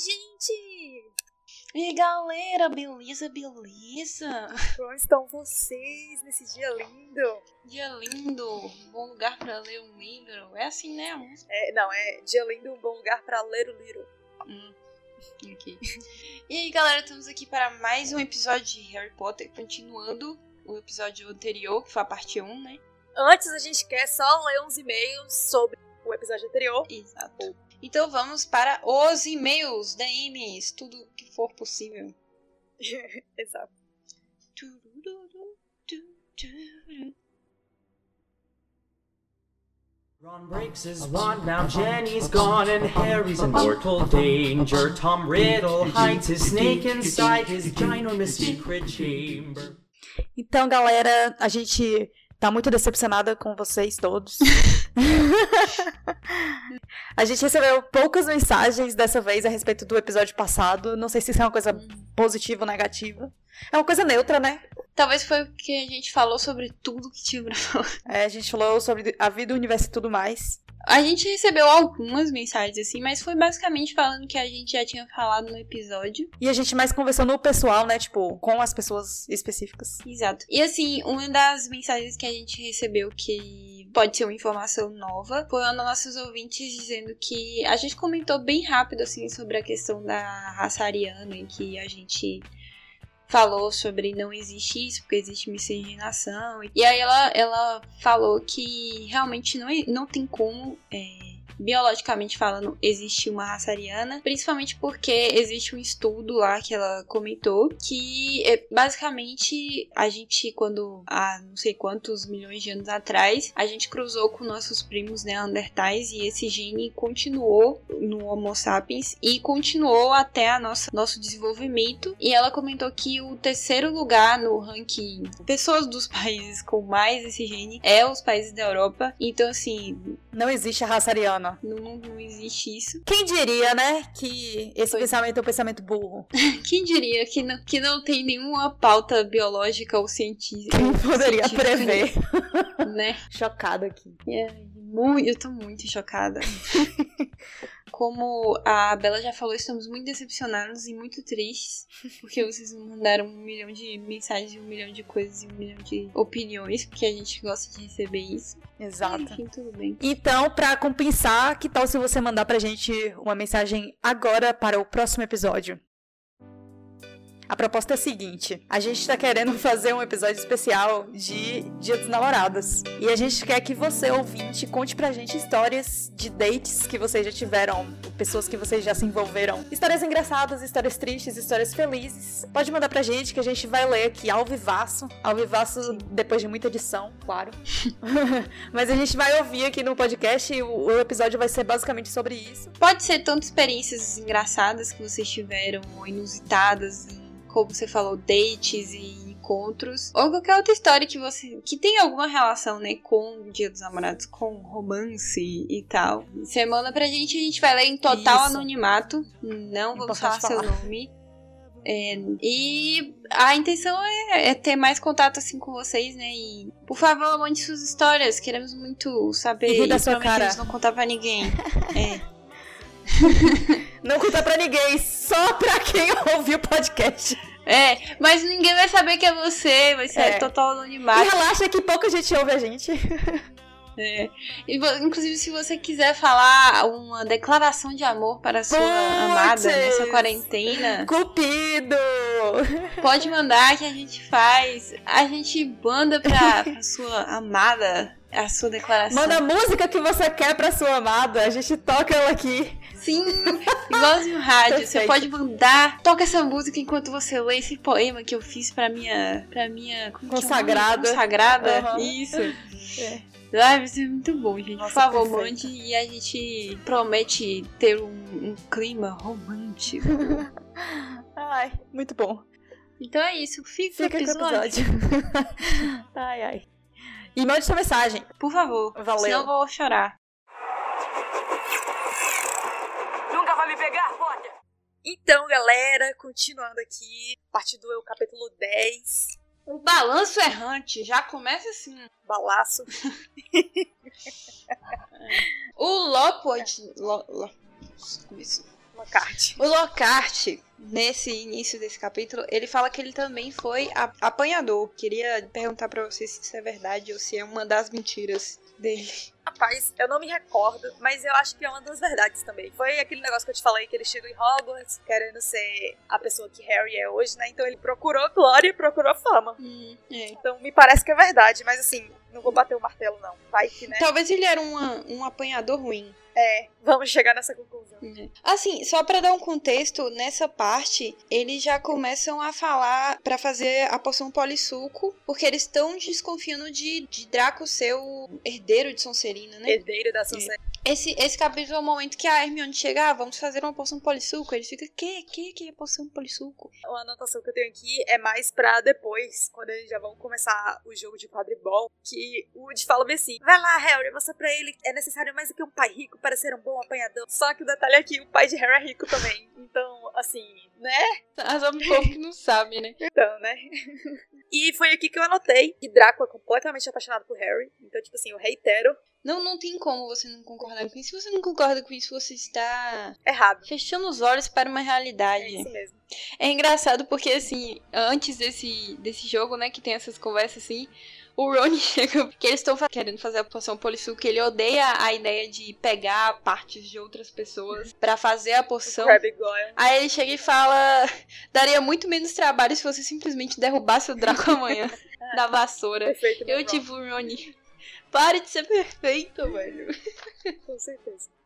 gente! E galera, beleza, beleza? Como estão vocês nesse dia lindo? Dia lindo, bom lugar pra ler um livro. É assim, né? É, não, é dia lindo, um bom lugar pra ler o livro. Hum, ok. e aí, galera, estamos aqui para mais um episódio de Harry Potter, continuando o episódio anterior, que foi a parte 1, né? Antes, a gente quer só ler uns e-mails sobre o episódio anterior. Exato. Então vamos para os e-mails, DMs, tudo que for possível. Exato. Ron breaks his wand, now Jenny's gone, and Harry's in mortal danger. Tom Riddle hides his snake inside his ginormous secret chamber. Então, galera, a gente tá muito decepcionada com vocês todos. a gente recebeu poucas mensagens dessa vez a respeito do episódio passado. Não sei se isso é uma coisa positiva ou negativa. É uma coisa neutra, né? Talvez foi porque a gente falou sobre tudo que tinha pra falar. É, a gente falou sobre a vida, o universo e tudo mais. A gente recebeu algumas mensagens assim, mas foi basicamente falando que a gente já tinha falado no episódio. E a gente mais conversou no pessoal, né? Tipo, com as pessoas específicas. Exato. E assim, uma das mensagens que a gente recebeu que pode ser uma informação nova foi uma dos nossos ouvintes dizendo que a gente comentou bem rápido assim sobre a questão da raça ariana em que a gente falou sobre não existe isso, porque existe miscigenação. E aí ela, ela falou que realmente não, não tem como. É, biologicamente falando, existe uma raça ariana, principalmente porque existe um estudo lá que ela comentou que é, basicamente a gente, quando há não sei quantos milhões de anos atrás, a gente cruzou com nossos primos neandertais e esse gene continuou no Homo sapiens e continuou até a nossa, nosso desenvolvimento. E ela comentou que o terceiro lugar no ranking pessoas dos países com mais esse gene é os países da Europa. Então, assim. Não existe a raça ariana. Não, não existe isso. Quem diria, né, que esse Foi. pensamento é um pensamento burro? Quem diria que não, que não tem nenhuma pauta biológica ou científica? Quem poderia prever? Né? Chocada aqui. É, muito, eu tô muito chocada. Como a Bela já falou, estamos muito decepcionados e muito tristes, porque vocês mandaram um milhão de mensagens, um milhão de coisas e um milhão de opiniões, porque a gente gosta de receber isso. Exato. Enfim, tudo bem. Então, para compensar, que tal se você mandar pra gente uma mensagem agora para o próximo episódio? A proposta é a seguinte: a gente tá querendo fazer um episódio especial de Dia dos Namorados. E a gente quer que você, ouvinte, conte pra gente histórias de dates que vocês já tiveram, pessoas que vocês já se envolveram. Histórias engraçadas, histórias tristes, histórias felizes. Pode mandar pra gente que a gente vai ler aqui ao vivaço. Ao vivaço depois de muita edição, claro. Mas a gente vai ouvir aqui no podcast e o, o episódio vai ser basicamente sobre isso. Pode ser tanto experiências engraçadas que vocês tiveram, ou inusitadas, como você falou, dates e encontros, ou qualquer outra história que você que tem alguma relação, né, com o Dia dos Namorados, com romance e tal. Você manda pra gente, a gente vai ler em total Isso. anonimato, não vamos falar, falar seu nome. É, e a intenção é, é, ter mais contato assim com vocês, né? E por favor, mande suas histórias. Queremos muito saber. E da sua cara. não contar pra ninguém. é. Não conta pra ninguém, só pra quem ouviu o podcast. É, mas ninguém vai saber que é você, vai ser é. total anonimato. E relaxa que pouca gente ouve a gente. É. Inclusive, se você quiser falar uma declaração de amor para a sua Puts, amada nessa quarentena. Cupido! Pode mandar que a gente faz. A gente manda pra sua amada a sua declaração. Manda a música que você quer pra sua amada. A gente toca ela aqui. Sim, igualzinho rádio. Perfeito. Você pode mandar. Toca essa música enquanto você lê esse poema que eu fiz pra minha. pra minha. consagrada. É consagrada. Uhum. Isso. É. Vai ser muito bom, gente. Nossa, Por favor, mande e a gente promete ter um, um clima romântico. ai, muito bom. Então é isso, fica, fica o episódio. episódio. ai, ai. E mande sua mensagem. Por favor. Valeu. Senão eu vou chorar. Nunca Potter! Então, galera, continuando aqui, parte do capítulo 10. O balanço errante, já começa assim. Balaço. o Lopod. Lo, lo, Lockhart. O Lockhart, nesse início desse capítulo, ele fala que ele também foi a- apanhador. Queria perguntar pra vocês se isso é verdade ou se é uma das mentiras dele. Rapaz, eu não me recordo, mas eu acho que é uma das verdades também. Foi aquele negócio que eu te falei que ele chegou em Hogwarts querendo ser a pessoa que Harry é hoje, né? Então ele procurou glória e procurou fama. é. Então me parece que é verdade, mas assim, não vou bater o martelo não. Vai que, né? Talvez ele era uma- um apanhador ruim. É, vamos chegar nessa conclusão. Assim, só pra dar um contexto, nessa parte, eles já começam a falar pra fazer a poção polissuco, porque eles estão desconfiando de, de Draco ser o herdeiro de Sonserina, né? Herdeiro da Sonserina. Esse, esse capítulo é o momento que a Hermione chega, ah, vamos fazer uma poção polissuco. Eles ficam, que, que, que é poção polissuco? Uma anotação que eu tenho aqui é mais pra depois, quando eles já vão começar o jogo de quadribol, que o Woody fala bem assim, vai lá, Harry, mostra pra ele é necessário mais do que um pai rico para ser um bom apanhador. Só que o detalhe é que o pai de Harry é rico também. Então, assim, né? Mas é um povo que não sabe, né? Então, né? E foi aqui que eu anotei que Draco é completamente apaixonado por Harry. Então, tipo assim, eu reitero, Não, não tem como você não concordar com isso. Se você não concorda com isso, você está errado. fechando os olhos para uma É realidade. isso mesmo. É engraçado porque, assim, antes desse, desse jogo, né, que tem essas conversas assim, o Ron chega, que eles estão querendo fazer a poção polissuco, que ele odeia a ideia de pegar partes de outras pessoas pra fazer a poção. Aí ele chega e fala: daria muito menos trabalho se você simplesmente derrubasse o Draco amanhã da vassoura. Perfeito. Eu, meu tipo, Rony, pare de ser perfeito, velho. Com certeza.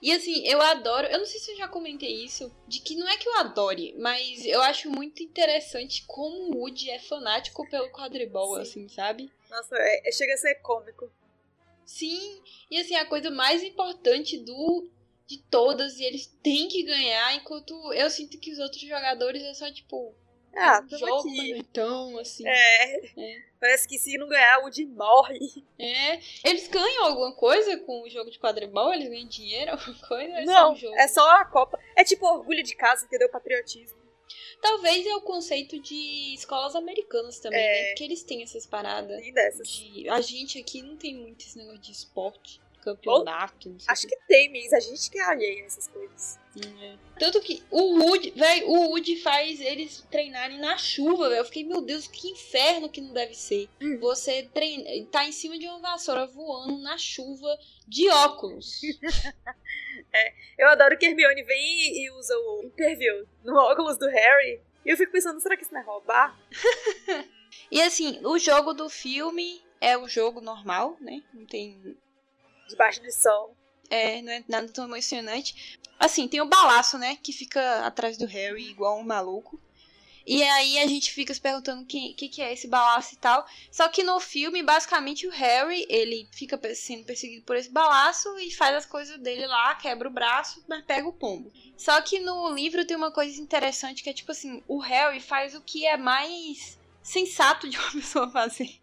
E assim, eu adoro, eu não sei se eu já comentei isso, de que não é que eu adore, mas eu acho muito interessante como o Woody é fanático pelo quadribol, Sim. assim, sabe? Nossa, é, é- chega a ser cômico. Sim, e assim, a coisa mais importante do de todas, e eles têm que ganhar, enquanto eu sinto que os outros jogadores é só tipo, Ah, tamo aqui. então, assim. É. É. Parece que se não ganhar, o Woody morre. É. Eles ganham alguma coisa com o jogo de quadribol? Eles ganham dinheiro, alguma coisa? Ou é só Não, um jogo? é só a Copa. É tipo orgulho de casa, entendeu? Patriotismo. Talvez é o conceito de escolas americanas também, É. né? Porque eles têm essas paradas. Nem dessas. De... A gente aqui não tem muito esse negócio de esporte, campeonato, não sei Acho que tem, mas a gente que é alheio a essas coisas. É. Tanto que o Woody, velho, o Woody faz eles treinarem na chuva, velho. Eu fiquei, meu Deus, que inferno que não deve ser. Hum. Você treina, tá em cima de uma vassoura voando na chuva de óculos. Eu adoro que Hermione vem e, e usa o interview no óculos do Harry. E eu fico pensando, será que isso não é roubar? e assim, o jogo do filme é o jogo normal, né? Não tem Debaixo de sol. É, não é nada tão emocionante. Assim, tem o balaço, né? Que fica atrás do Harry, igual um maluco. E aí a gente fica se perguntando o que, que, que é esse balaço e tal. Só que no filme, basicamente, o Harry, ele fica sendo perseguido por esse balaço e faz as coisas dele lá, quebra o braço, mas pega o pombo. Só que no livro tem uma coisa interessante que é tipo assim, o Harry faz o que é mais sensato de uma pessoa fazer.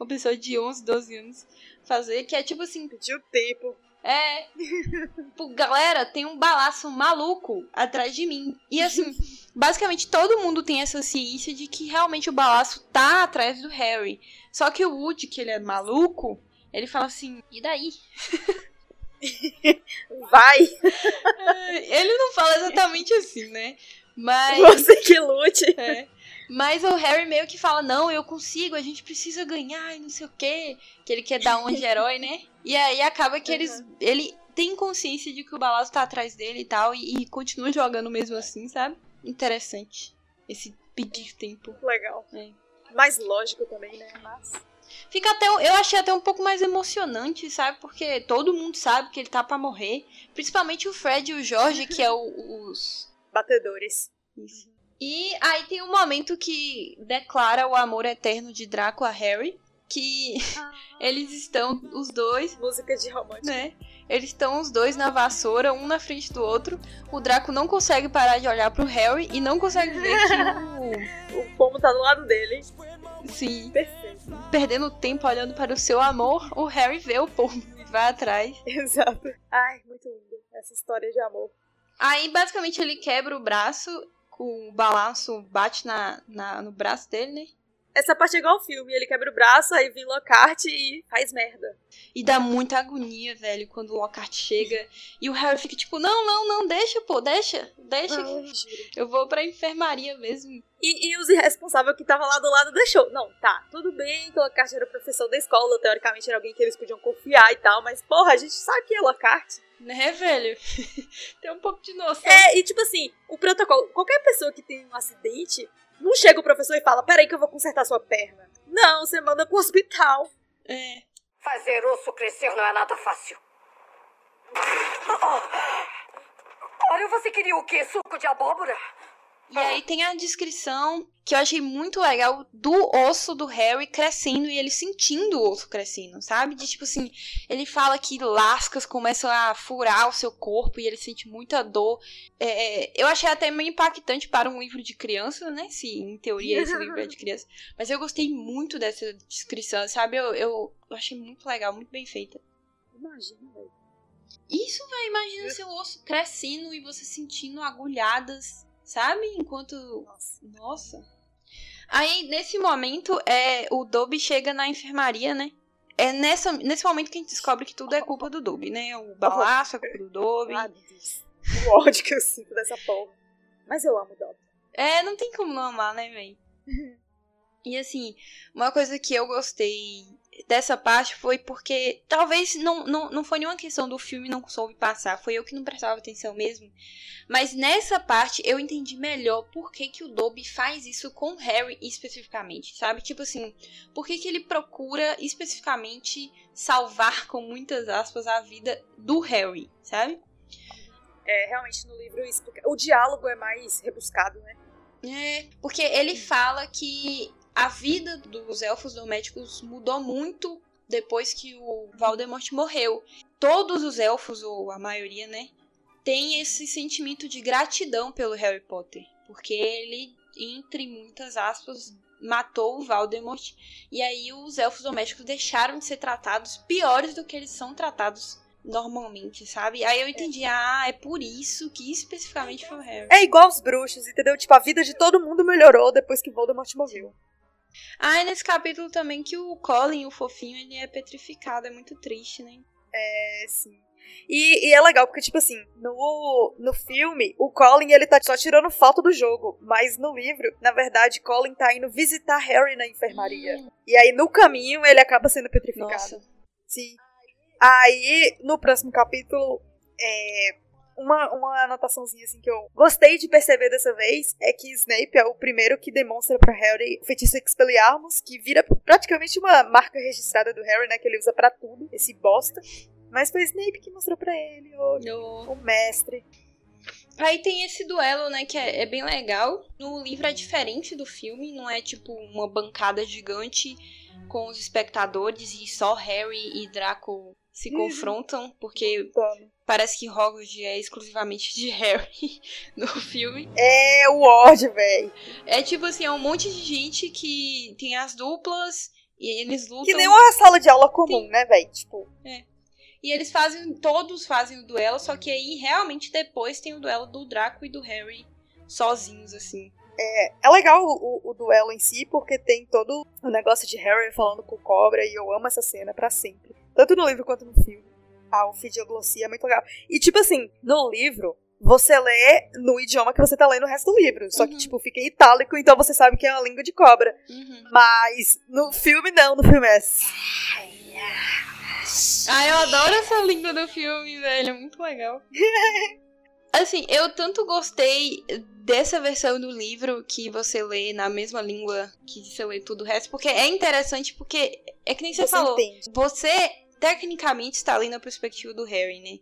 Uma pessoa de 11, 12 anos fazer, que é tipo assim, Pediu tempo. é. Pô, galera, tem um balaço maluco atrás de mim. E assim, basicamente todo mundo tem essa ciência de que realmente o balaço tá atrás do Harry. Só que o Woody, que ele é maluco, ele fala assim: e daí? Vai, ele não fala exatamente assim, né? Mas. você que lute. É. Mas o Harry meio que fala, não, eu consigo, a gente precisa ganhar e não sei o quê. Que ele quer dar um de herói, né? E aí acaba que eles. Ele tem consciência de que o balaço tá atrás dele e tal. E, e continua jogando mesmo assim, sabe? Interessante. Esse pedir tempo. Legal. É. Mais lógico também, né? Mas... Fica até. Eu achei até um pouco mais emocionante, sabe? Porque todo mundo sabe que ele tá pra morrer. Principalmente o Fred e o Jorge, que é o- os. Batedores. Isso. E aí tem um momento que declara o amor eterno de Draco a Harry, que eles estão os dois, Música de romântico. né? Eles estão os dois na vassoura, um na frente do outro. O Draco não consegue parar de olhar pro Harry e não consegue ver que O pomo tá do lado dele. o sim, Perfeito. perdendo tempo olhando para o seu amor, o Harry vê o pombo e vai atrás. Exato. Ai, muito lindo. Essa história de amor. Aí basicamente ele quebra o braço, o balanço bate na, na- no braço dele, né? Essa parte é igual ao filme. Ele quebra o braço, aí vem Lockhart e faz merda. E dá muita agonia, velho, quando o Lockhart chega e o Harry fica tipo, não, não, não, deixa, pô, deixa, deixa. Não. Eu vou pra enfermaria mesmo. E, e os irresponsáveis que estavam lá do lado deixou. Não, tá, tudo bem que o Lockhart era professor da escola, teoricamente era alguém que eles podiam confiar e tal, mas porra, a gente sabe que é Lockhart. Né, velho? Tem um pouco de noção. É, e tipo assim, o protocolo, qualquer pessoa que tem um acidente, não chega o professor e fala, peraí que eu vou consertar sua perna. Não, você manda pro hospital. É. Fazer osso crescer não é nada fácil. Olha, você queria o quê? Suco de abóbora? E aí tem a descrição que eu achei muito legal do osso do Harry crescendo e ele sentindo o osso crescendo, sabe? De tipo assim, ele fala que lascas começam a furar o seu corpo e ele sente muita dor. É, eu achei até meio impactante para um livro de criança, né? Se em teoria esse livro é de criança. Mas eu gostei muito dessa descrição, sabe? Eu, eu, eu achei muito legal, muito bem feita. Imagina, velho. Isso, velho, imagina seu osso crescendo e você sentindo agulhadas, sabe? Enquanto. Nossa. Nossa. Aí, nesse momento, é, o Dobby chega na enfermaria, né? É nessa, nesse momento que a gente descobre que tudo é culpa do Dobby, né? O balaço é culpa do Dobby. Ah, Deus. O ódio que eu sinto dessa porra. Mas eu amo o Dobby. É, não tem como não amar, né, véi? E assim, uma coisa que eu gostei dessa parte foi porque talvez não, não, não foi nenhuma questão do filme não soube passar, foi eu que não prestava atenção mesmo. Mas nessa parte eu entendi melhor por que, que o Dobby faz isso com o Harry especificamente, sabe? Tipo assim, por que, que ele procura especificamente salvar, com muitas aspas, a vida do Harry, sabe? É, realmente no livro explica. O diálogo é mais rebuscado, né? É, porque ele fala que a vida dos elfos domésticos mudou muito depois que o Voldemort morreu. Todos os elfos, ou a maioria, né, tem esse sentimento de gratidão pelo Harry Potter, porque ele, entre muitas aspas, matou o Voldemort e aí os elfos domésticos deixaram de ser tratados piores do que eles são tratados normalmente, sabe? Aí eu entendi, ah, é por isso que especificamente foi o Harry. É igual os bruxos, entendeu? Tipo, a vida de todo mundo melhorou depois que Voldemort morreu. Ah, e nesse capítulo também que o Colin, o fofinho, ele é petrificado, é muito triste, né? É, sim. E, e é legal, porque, tipo assim, no, no filme, o Colin, ele tá só tirando foto do jogo. Mas no livro, na verdade, Colin tá indo visitar Harry na enfermaria. Hum. E aí, no caminho, ele acaba sendo petrificado. Nossa. Sim. Aí, no próximo capítulo, é, uma, uma anotaçãozinha assim que eu gostei de perceber dessa vez é que Snape é o primeiro que demonstra pra Harry o feitiço Expelliarmus, que vira praticamente uma marca registrada do Harry, né? Que ele usa pra tudo, esse bosta. Mas foi Snape que mostrou pra ele, o, o mestre. Aí tem esse duelo, né, que é, é bem legal. No livro é diferente do filme, não é tipo uma bancada gigante com os espectadores e só Harry e Draco se Uhum. confrontam, porque Toma. Parece que Hogwarts é exclusivamente de Harry no filme. É o ódio, velho. É tipo assim, é um monte de gente que tem as duplas e eles lutam. Que nem uma sala de aula comum, Sim. né, velho? Tipo, E eles fazem, todos fazem o duelo, só que aí realmente depois tem o duelo do Draco e do Harry sozinhos, assim. é legal o, o- o duelo em si, porque tem todo o negócio de Harry falando com o Cobra, e eu amo essa cena pra sempre. Tanto no livro quanto no filme. A ofidioglossia é muito legal. E, tipo assim, no livro, você lê no idioma que você tá lendo o resto do livro. Só que, Uhum. tipo, fica em itálico, então você sabe que é uma língua de cobra. Uhum. Mas no filme, não. No filme é... Ah, eu adoro essa língua do filme, velho. É muito legal. Assim, eu tanto gostei dessa versão do livro que você lê na mesma língua que você lê tudo o resto, porque é interessante, porque é que nem você, Você falou. entende. Você, tecnicamente, está ali na perspectiva do Harry, né?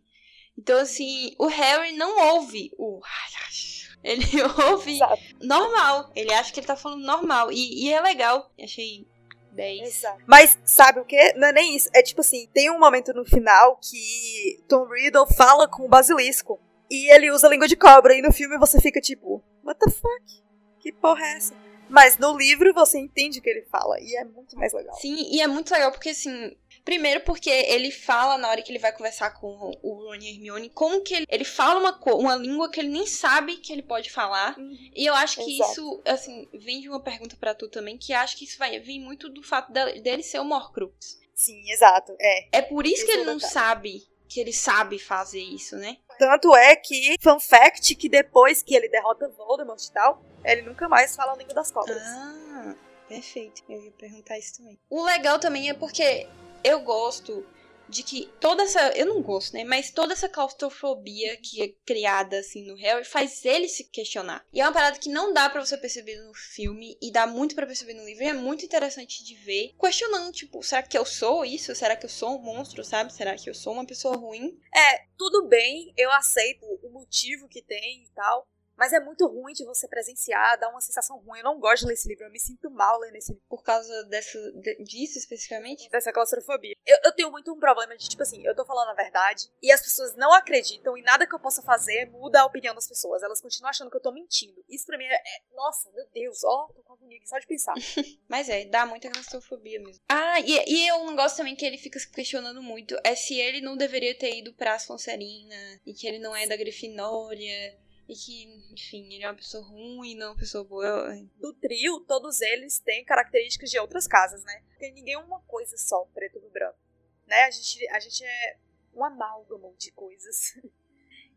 Então, assim, o Harry não ouve o. Ele ouve Exato. normal. Ele acha que ele tá falando normal. E, e é legal. Achei 10. Exato. Mas sabe o que? Não é nem isso. É tipo assim, tem um momento no final que Tom Riddle fala com o basilisco. E ele usa a língua de cobra. E no filme você fica tipo, what the fuck? Que porra é essa? Mas no livro você entende o que ele fala. E é muito mais legal. Sim, e é muito legal porque, assim, Primeiro porque ele fala na hora que ele vai conversar com o Ron e Hermione, como que ele, ele fala uma, uma língua que ele nem sabe que ele pode falar. Uhum. E eu acho que Exato. isso, assim, vem de uma pergunta para tu também, que acho que isso vai vir muito do fato dele ser o Morcrux. Sim, exato, é. É por isso Esse que ele é não sabe que ele sabe fazer isso, né? Tanto é que, fun fact, que depois que ele derrota Voldemort e tal, ele nunca mais fala a língua das cobras. Ah, perfeito. Eu ia perguntar isso também. O legal também é porque eu gosto de que toda essa. Eu não gosto, né? Mas toda essa claustrofobia que é criada assim no Harry faz ele se questionar. E é uma parada que não dá para você perceber no filme e dá muito para perceber no livro. E é muito interessante de ver. Questionando, tipo, será que eu sou isso? Será que eu sou um monstro, sabe? Será que eu sou uma pessoa ruim? É, tudo bem, eu aceito o motivo que tem e tal. Mas é muito ruim de você presenciar, dá uma sensação ruim. Eu não gosto de ler esse livro, eu me sinto mal lendo esse livro. Por causa dessa, disso especificamente? Dessa claustrofobia. Eu, eu tenho muito um problema de, tipo assim, eu tô falando a verdade e as pessoas não acreditam e nada que eu possa fazer muda a opinião das pessoas. Elas continuam achando que eu tô mentindo. Isso pra mim é. é nossa, meu Deus, ó, tô com agonia só de pensar. Mas é, dá muita claustrofobia mesmo. Ah, e, e um negócio também que ele fica se questionando muito é se ele não deveria ter ido pra Sonserina e que ele não é da Grifinória e que, enfim, ele é uma pessoa ruim, não uma pessoa boa. Do trio, todos eles têm características de outras casas, né? Tem ninguém uma coisa só, preto no branco. Né? A gente, a gente é um amálgamo de coisas.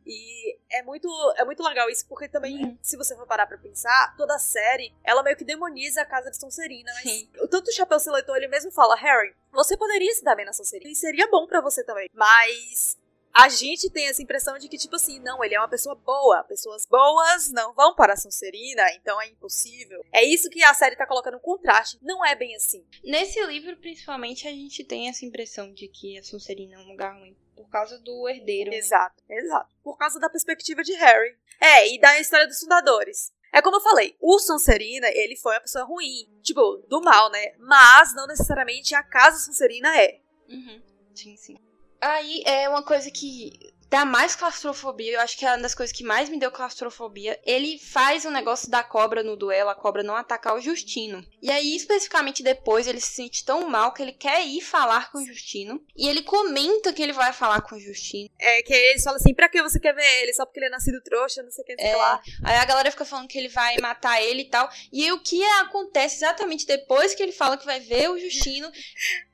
E é muito, é muito legal isso, porque também, uhum. se você for parar pra pensar, toda a série, ela meio que demoniza a casa de Sonserina. Mas Sim. tanto o Chapéu Seletor, ele mesmo fala, Harry, você poderia se dar bem na Sonserina. E seria bom para você também. Mas a gente tem essa impressão de que, tipo assim, não, ele é uma pessoa boa. Pessoas boas não vão para a Sonserina, então é impossível. É isso que a série tá colocando um contraste. Não é bem assim. Nesse livro, principalmente, a gente tem essa impressão de que a Sonserina é um lugar ruim. Por causa do herdeiro. Exato, exato. Por causa da perspectiva de Harry. É, e da história dos fundadores. É como eu falei, o Sonserina, ele foi uma pessoa ruim. Tipo, do mal, né? Mas não necessariamente a casa Sonserina é. Uhum. Sim, sim. Aí é uma coisa que dá mais claustrofobia. Eu acho que é uma das coisas que mais me deu claustrofobia. Ele faz o um negócio da cobra no duelo, a cobra não atacar o Justino. E aí, especificamente depois, ele se sente tão mal que ele quer ir falar com o Justino. E ele comenta que ele vai falar com o Justino. É, que eles falam assim: pra que você quer ver ele? Só porque ele é nascido trouxa, não sei o que, é, lá. Aí a galera fica falando que ele vai matar ele e tal. E aí, o que acontece exatamente depois que ele fala que vai ver o Justino.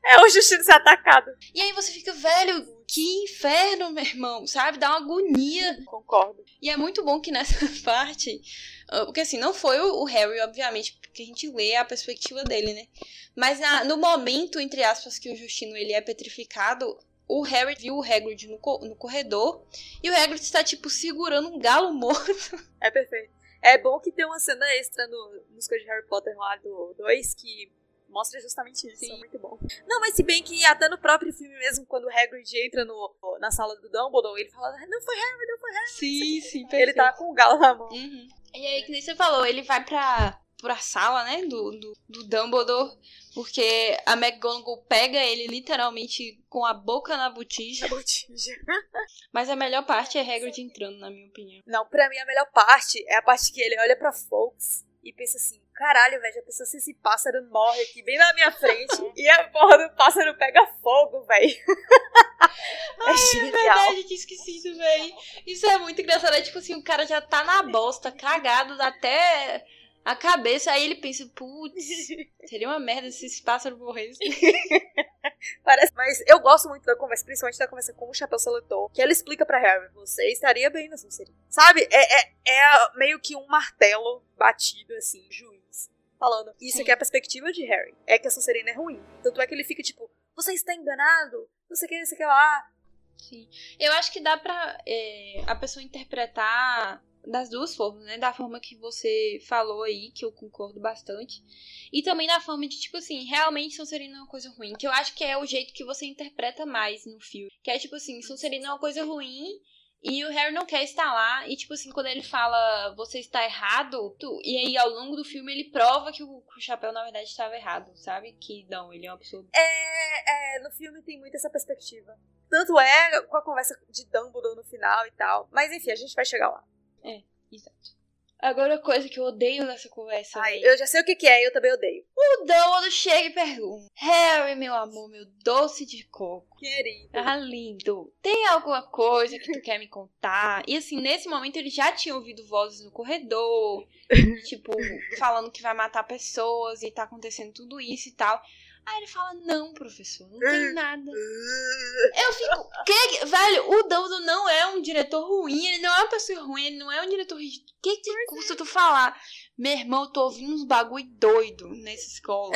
É o Justino ser atacado. E aí você fica, velho, que inferno, meu irmão, sabe? Dá uma agonia. Concordo. E é muito bom que nessa parte. Ah, porque assim, não foi o Harry, obviamente, porque a gente lê a perspectiva dele, né? Mas na, no momento, entre aspas, que o Justino ele é petrificado, o Harry viu o Hagrid no, no corredor e o Hagrid está, tipo, segurando um galo morto. É perfeito. É bom que tem uma cena extra no, nos coisas de Harry Potter lá do 2 que mostra justamente isso, Sim. é muito bom. Não, mas se bem que até no próprio filme mesmo, quando o Hagrid entra no, na sala do Dumbledore, ele fala, não foi Harry, não foi Harry. Sim, sim, perfeito. Ele tá com o galo na mão. Uhum. E aí, que nem você falou, ele vai pra, pra sala, né, do, do, do Dumbledore, porque a McGonagall pega ele literalmente com a boca na botija. Na botija. Mas a melhor parte é Hagrid entrando, na minha opinião. Não, pra mim a melhor parte é a parte que ele olha pra Fawkes e pensa assim, caralho, velho, já pensou se esse pássaro morre aqui bem na minha frente e a porra do pássaro pega fogo, velho. é. É verdade, tinha esquecido, velho. Isso é muito engraçado. É tipo assim, o cara já tá na bosta, cagado até a cabeça, aí ele pensa, putz, seria uma merda se esse pássaro morresse. Parece, mas eu gosto muito da conversa, principalmente da conversa com o Chapéu Seletor, que ela explica pra Harry, você estaria bem na Sonserina. Sabe? É, é, é meio que um martelo batido, assim, juiz falando. Isso Sim. aqui é a perspectiva de Harry. É que a Sonserina é ruim. Tanto é que ele fica tipo, você está enganado? Não sei o que, não sei o que lá. Sim. Eu acho que dá pra é, a pessoa interpretar das duas formas, né? Da forma que você falou aí, que eu concordo bastante. E também da forma de, tipo assim, realmente Sonserina é uma coisa ruim. Que eu acho que é o jeito que você interpreta mais no filme. Que é tipo assim, Sonserina é uma coisa ruim e o Harry não quer estar lá. E, tipo assim, quando ele fala você está errado, tu, e aí ao longo do filme ele prova que o, o Chapéu, na verdade, estava errado, sabe? Que não, ele é uma pessoa. É, é, no filme tem muito essa perspectiva. Tanto é com a conversa de Dumbledore no final e tal. Mas enfim, a gente vai chegar lá. É, exato. Agora, coisa que eu odeio nessa conversa. Ai, véi. eu já sei o que, que é eu também odeio. O Dumbledore chega e pergunta: Harry, meu amor, meu doce de coco. Querido. Ah, lindo. Tem alguma coisa que tu quer me contar? E assim, nesse momento ele já tinha ouvido vozes no corredor, tipo, falando que vai matar pessoas e tá acontecendo tudo isso e tal. Aí ele fala: Não, professor, não tem nada. Eu fico. Que, velho, o Dumbledore não é um diretor ruim, ele não é uma pessoa ruim, ele não é um diretor rígido. O que que custa tu falar? Meu irmão, eu tô ouvindo uns bagulho doido nessa escola.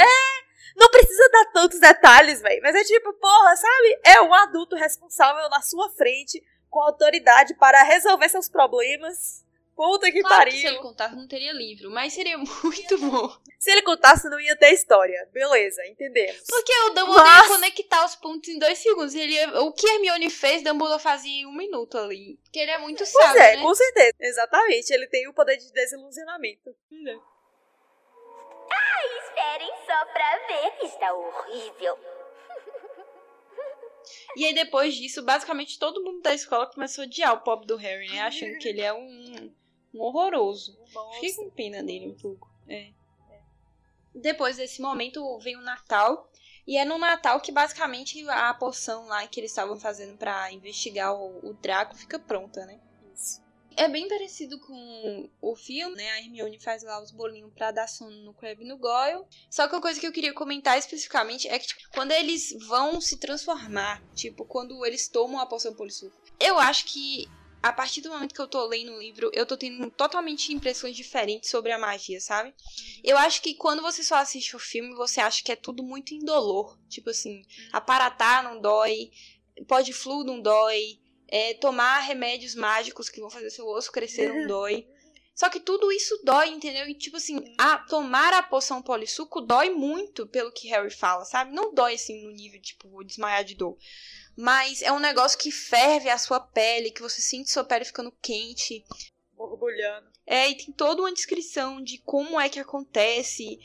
Não precisa dar tantos detalhes, velho. Mas é tipo, porra, sabe? É um adulto responsável na sua frente, com autoridade para resolver seus problemas. Puta que Claro que se pariu. ele contasse não teria livro, mas seria muito bom. Se ele contasse, não ia ter história. Beleza, entendemos. Porque o Dumbledore Mas- ia conectar os pontos em dois segundos. Ele ia- o que Hermione fez, Dumbledore fazia em um minuto ali. Porque ele é muito Pois sábio, é, né? com certeza. Exatamente. Ele tem o poder de desilusionamento. Esperem só pra ver que está horrível. E aí depois disso, basicamente todo mundo da escola começou a odiar o pobre do Harry, né? Achando que ele é um, um horroroso. Fiquei com pena dele um pouco. É. Depois desse momento vem o Natal. E é no Natal que basicamente a poção lá que eles estavam fazendo pra investigar o, o Draco fica pronta, né? Isso. É bem parecido com o filme, né? A Hermione faz lá os bolinhos pra dar sono no Crabbe e no Goyle. Só que a coisa que eu queria comentar especificamente é que tipo, quando eles vão se transformar, tipo, quando eles tomam a poção polissuco, eu acho que a partir do momento que eu tô lendo o livro, eu tô tendo totalmente impressões diferentes sobre a magia, sabe? Eu acho que quando você só assiste o filme, você acha que é tudo muito indolor. Tipo assim, aparatar não dói, pode flu não dói, é, tomar remédios mágicos que vão fazer seu osso crescer não dói. Só que tudo isso dói, entendeu? E tipo assim, a, tomar a poção polissuco dói muito, pelo que Harry fala, sabe? Não dói assim no nível, tipo, desmaiar de dor. Mas é um negócio que ferve a sua pele, que você sente sua pele ficando quente. Borbulhando. É, e tem toda uma descrição de como é que acontece.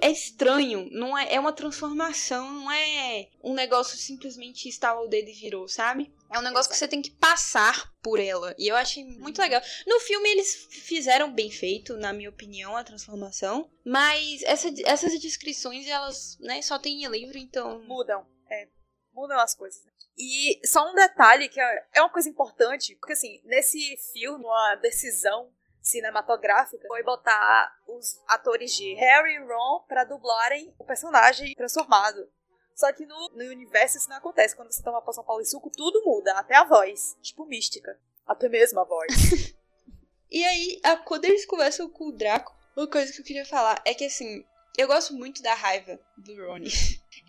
É estranho, não é, é uma transformação, não é um negócio simplesmente estala o dedo e virou, sabe? É um negócio que você tem que passar por ela. E eu achei muito legal. No filme eles fizeram bem feito, na minha opinião, a transformação. Mas essa- essas descrições, elas, né, só tem em livro, então. Mudam. É, mudam as coisas. E só um detalhe que é é uma coisa importante, porque assim, nesse filme, uma decisão cinematográfica foi botar os atores de Harry e Ron pra dublarem o personagem transformado. Só que no, no universo isso não acontece. Quando você toma a poção suco tudo muda, até a voz. Tipo mística. Até mesmo a voz. E aí, a- quando eles conversam com o Draco, uma coisa que eu queria falar é que assim, eu gosto muito da raiva do Ronnie.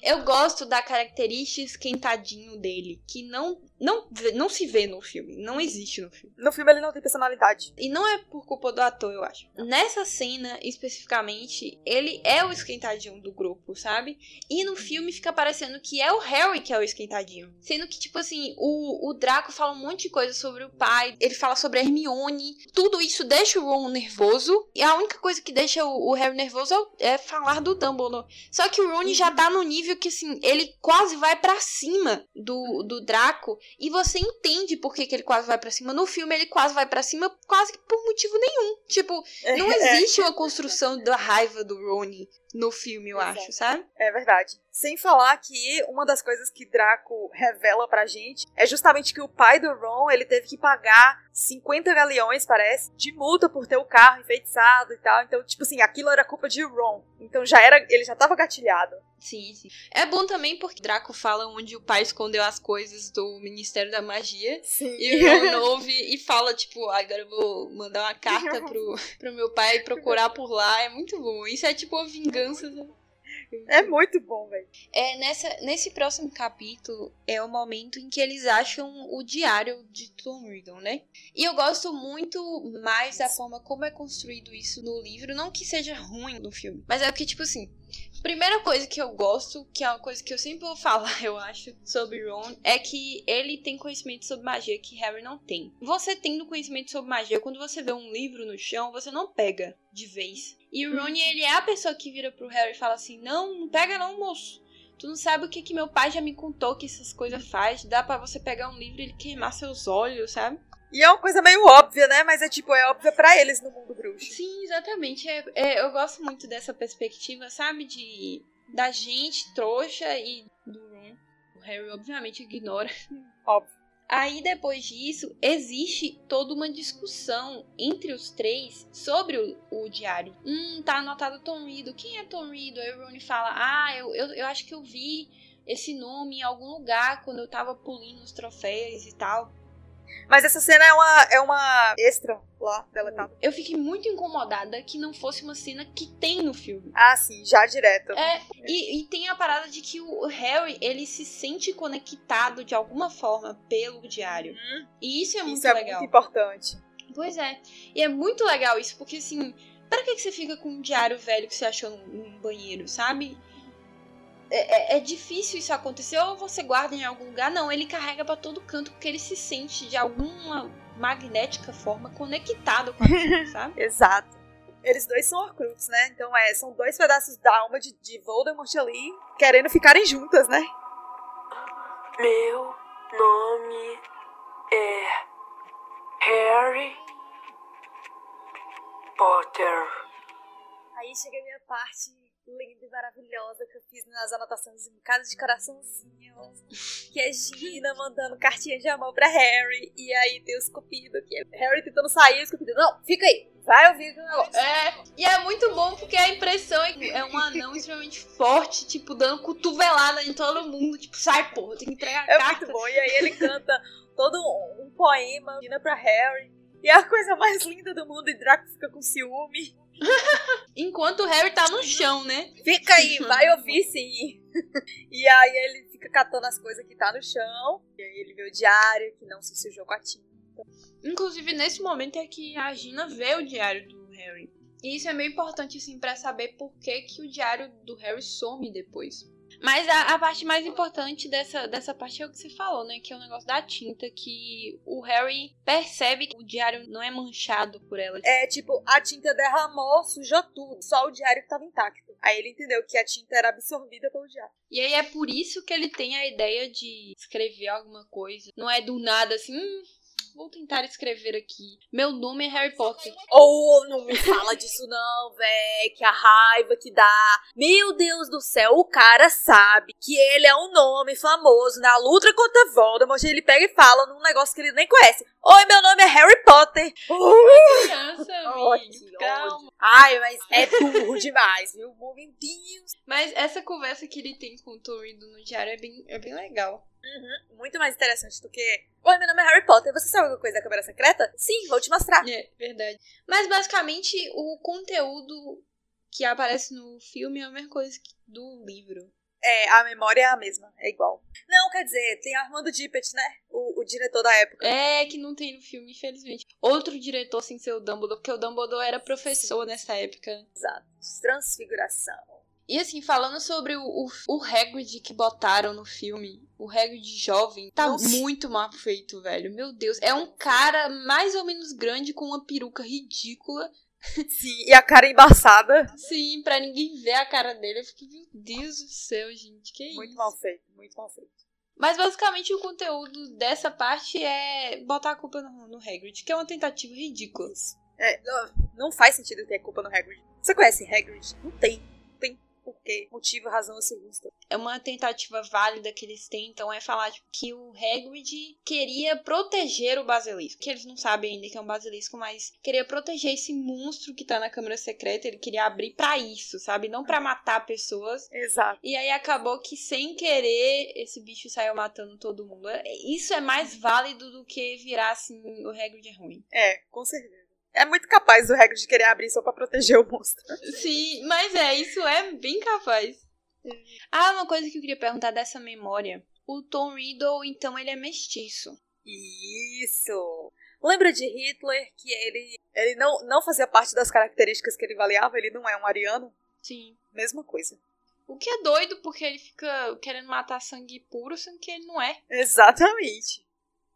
Eu gosto da característica esquentadinho dele, que não, não, não se vê no filme, não existe no filme. No filme ele não tem personalidade. E não é por culpa do ator, eu acho. Nessa cena, especificamente, ele é o esquentadinho do grupo, sabe? E no filme fica parecendo que é o Harry que é o esquentadinho. Sendo que, tipo assim, o, o Draco fala um monte de coisa sobre o pai, ele fala sobre a Hermione. Tudo isso deixa o Ron nervoso. E a única coisa que deixa o, o Harry nervoso é, é falar do Dumbledore. Só que o Ron já tá no nível que, assim, ele quase vai pra cima do, do Draco. E você entende por que, que ele quase vai pra cima. No filme, ele quase vai pra cima quase que por motivo nenhum. Tipo, não existe uma construção da raiva do Rony no filme, eu Exato. acho, sabe? É verdade. Sem falar que uma das coisas que Draco revela pra gente é justamente que o pai do Ron, ele teve que pagar 50 galeões, parece, de multa por ter o carro enfeitiçado e tal. Então, tipo assim, aquilo era culpa de Ron. Então já era, ele já tava gatilhado. Sim, sim. É bom também porque Draco fala onde o pai escondeu as coisas do Ministério da Magia. Sim. E o Ron ouve e fala, tipo, "Ah, agora eu vou mandar uma carta pro, pro meu pai procurar por lá. É muito bom. Isso é tipo uma vingança. Né? É muito bom, velho. É, nessa, nesse próximo capítulo é o momento em que eles acham o diário de Tom Riddle, né? E eu gosto muito mais da forma como é construído isso no livro. Não que seja ruim no filme, mas é porque, tipo assim, primeira coisa que eu gosto, que é uma coisa que eu sempre vou falar, eu acho, sobre Ron, é que ele tem conhecimento sobre magia que Harry não tem. Você tendo conhecimento sobre magia, quando você vê um livro no chão, você não pega de vez. E o Ron, ele é a pessoa que vira pro Harry e fala assim: Não, não pega não, moço. Tu não sabe o que que meu pai já me contou que essas coisas faz. Dá pra você pegar um livro e ele queimar seus olhos, sabe? E é uma coisa meio óbvia, né? Mas é tipo, é óbvia pra eles no mundo bruxo. Sim, exatamente. É, é, eu gosto muito dessa perspectiva, sabe? De da gente trouxa e do Ron. O Harry obviamente ignora. Óbvio. Aí depois disso, existe toda uma discussão entre os três sobre o, o diário. Hum, tá anotado Tom Riddle. Quem é Tom Riddle? Aí o Ron fala: Ah, eu, eu, eu acho que eu vi esse nome em algum lugar quando eu tava pulindo os troféus e tal. Mas essa cena é uma, é uma extra lá deletada. Eu fiquei muito incomodada que não fosse uma cena que tem no filme. Ah, sim, já direto. É, e, e tem a parada de que o Harry, ele se sente conectado de alguma forma pelo diário. Hum, E isso é muito isso é legal. muito importante. Pois é. E é muito legal isso, porque assim, pra que, que você fica com um diário velho que você achou num banheiro, sabe? É, é- é difícil isso acontecer, ou você guarda em algum lugar. Não, ele carrega pra todo canto, porque ele se sente de alguma magnética forma conectado com aquilo, sabe? Exato. Eles dois são Horcrux, né? Então é, são dois pedaços da alma de, de Voldemort ali querendo ficarem juntas, né? Meu nome é Harry Potter. Aí chega a minha parte linda e maravilhosa que eu fiz nas anotações em casa de coraçãozinhos. Que é Gina mandando cartinha de amor pra Harry. E aí tem os cupidos que é Harry tentando sair, os cupidos. Não, fica aí. Vai ouvir o negócio. É, e é muito bom porque a impressão é que é um anão extremamente forte, tipo, dando cotovelada em todo mundo. Tipo, sai, porra, tem que entregar a É carta. muito bom. E aí ele canta todo um, um poema, Gina pra Harry. E é a coisa mais linda do mundo. E Draco fica com ciúme. Enquanto o Harry tá no chão, né? Fica aí, vai ouvir sim. e aí ele fica catando as coisas que tá no chão. E aí ele vê o diário, que não se sujou com a tinta. Inclusive, nesse momento é que a Gina vê o diário do Harry. E isso é meio importante, assim, pra saber por que, que o diário do Harry some depois. Mas a, a parte mais importante dessa, dessa parte é o que você falou, né? Que é o negócio da tinta, que o Harry percebe que o diário não é manchado por ela. É tipo, a tinta derramou, sujou tudo. Só o diário que tava intacto. Aí ele entendeu que a tinta era absorvida pelo diário. E aí é por isso que ele tem a ideia de escrever alguma coisa. Não é do nada assim, hum, vou tentar escrever aqui. Meu nome é Harry Potter. Ou não me fala disso não, véi, que a raiva que dá. Meu Deus do céu, o cara sabe que ele é um nome famoso na luta contra Voldemort. Ele pega e fala num negócio que ele nem conhece. Oi, meu nome é Harry Potter. Criança, amigo, calma. Ai, mas é burro demais, viu? Meu Deus. Mas essa conversa que ele tem com o Tom Riddle no diário é bem, é bem legal. Uhum, muito mais interessante do que. Oi, meu nome é Harry Potter. Você sabe alguma coisa da Câmara Secreta? Sim, vou te mostrar. É, verdade. Mas basicamente o conteúdo que aparece no filme é a mesma coisa que do livro. É, a memória é a mesma, é igual. Não, quer dizer, tem Armando Dippet, né? O, o diretor da época. É que não tem no filme, infelizmente. Outro diretor sem ser o Dumbledore, porque o Dumbledore era professor nessa época. Exato. Transfiguração. E assim, falando sobre o, o, o Hagrid que botaram no filme, o Hagrid jovem, tá Nossa. muito mal feito, velho. Meu Deus. É um cara mais ou menos grande com uma peruca ridícula. Sim, e a cara embaçada. Sim, pra ninguém ver a cara dele. Eu fiquei, meu Deus do céu, gente, que Muito isso? mal feito, muito mal feito. Mas basicamente o conteúdo dessa parte é botar a culpa no, no Hagrid, que é uma tentativa ridícula. É, não, não faz sentido ter culpa no Hagrid. Você conhece Hagrid? Não tem. Porquê, motivo, razão ou circunstância. É uma tentativa válida que eles tentam é falar tipo, que o Hagrid queria proteger o basilisco. Que eles não sabem ainda que é um basilisco, mas queria proteger esse monstro que tá na câmara secreta. Ele queria abrir pra isso, sabe? Não pra matar pessoas. Exato. E aí acabou que sem querer esse bicho saiu matando todo mundo. Isso é mais válido do que virar assim, o Hagrid é ruim. É, com certeza. É muito capaz o Hagrid querer abrir só pra proteger o monstro. Sim, mas é, isso é bem capaz. Ah, uma coisa que eu queria perguntar dessa memória. O Tom Riddle, então, ele é mestiço. Isso! Lembra de Hitler que ele, ele não, não fazia parte das características que ele avaliava? Ele não é um ariano? Sim. Mesma coisa. O que é doido, porque ele fica querendo matar sangue puro, sendo que ele não é. Exatamente.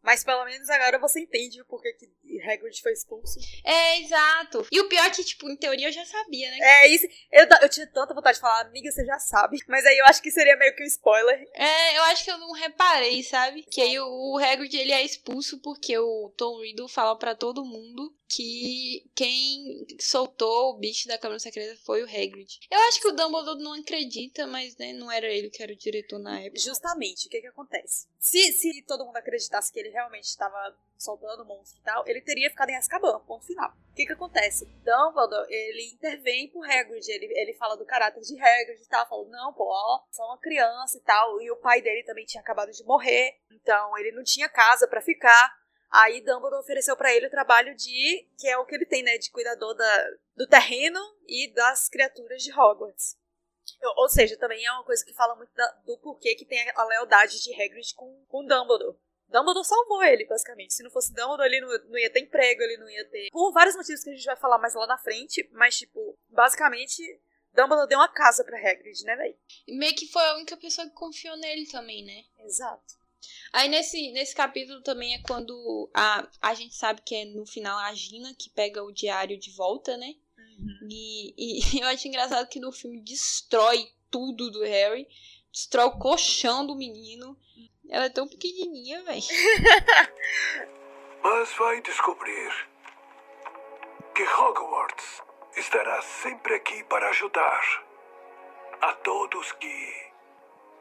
Mas pelo menos agora você entende o porquê que Hagrid foi expulso. É, exato. E o pior é que, tipo, em teoria eu já sabia, né? É isso. Eu, eu tinha tanta vontade de falar, amiga, você já sabe. Mas aí eu acho que seria meio que um spoiler. É, eu acho que eu não reparei, sabe? Que aí o, o Hagrid, ele é expulso porque o Tom Riddle fala pra todo mundo que quem soltou o bicho da Câmara Secreta foi o Hagrid. Eu acho que o Dumbledore não acredita, mas, né, não era ele que era o diretor na época. Justamente, o que que acontece? Se, se todo mundo acreditasse que ele realmente estava soltando monstro e tal, ele teria ficado em Azkaban, ponto final. O que que acontece? Dumbledore, ele intervém pro Hagrid, ele, ele fala do caráter de Hagrid e tal, falou, não, pô, ó, só uma criança e tal, e o pai dele também tinha acabado de morrer, então ele não tinha casa pra ficar. Aí Dumbledore ofereceu pra ele o trabalho de, que é o que ele tem, né, de cuidador da, do terreno e das criaturas de Hogwarts. Ou seja, também é uma coisa que fala muito da- do porquê que tem a lealdade de Hagrid com, com Dumbledore. Dumbledore salvou ele, basicamente. Se não fosse Dumbledore, ele não, não ia ter emprego, ele não ia ter... Por vários motivos que a gente vai falar mais lá na frente, mas, tipo, basicamente, Dumbledore deu uma casa pra Hagrid, né? E meio que foi a única pessoa que confiou nele também, né? Exato. Aí nesse, nesse capítulo também é quando a, a gente sabe que é no final a Gina que pega o diário de volta, né? E, e eu acho engraçado que no filme destrói tudo do Harry. Destrói o colchão do menino. Ela é tão pequenininha, velho. Mas vai descobrir que Hogwarts estará sempre aqui para ajudar a todos que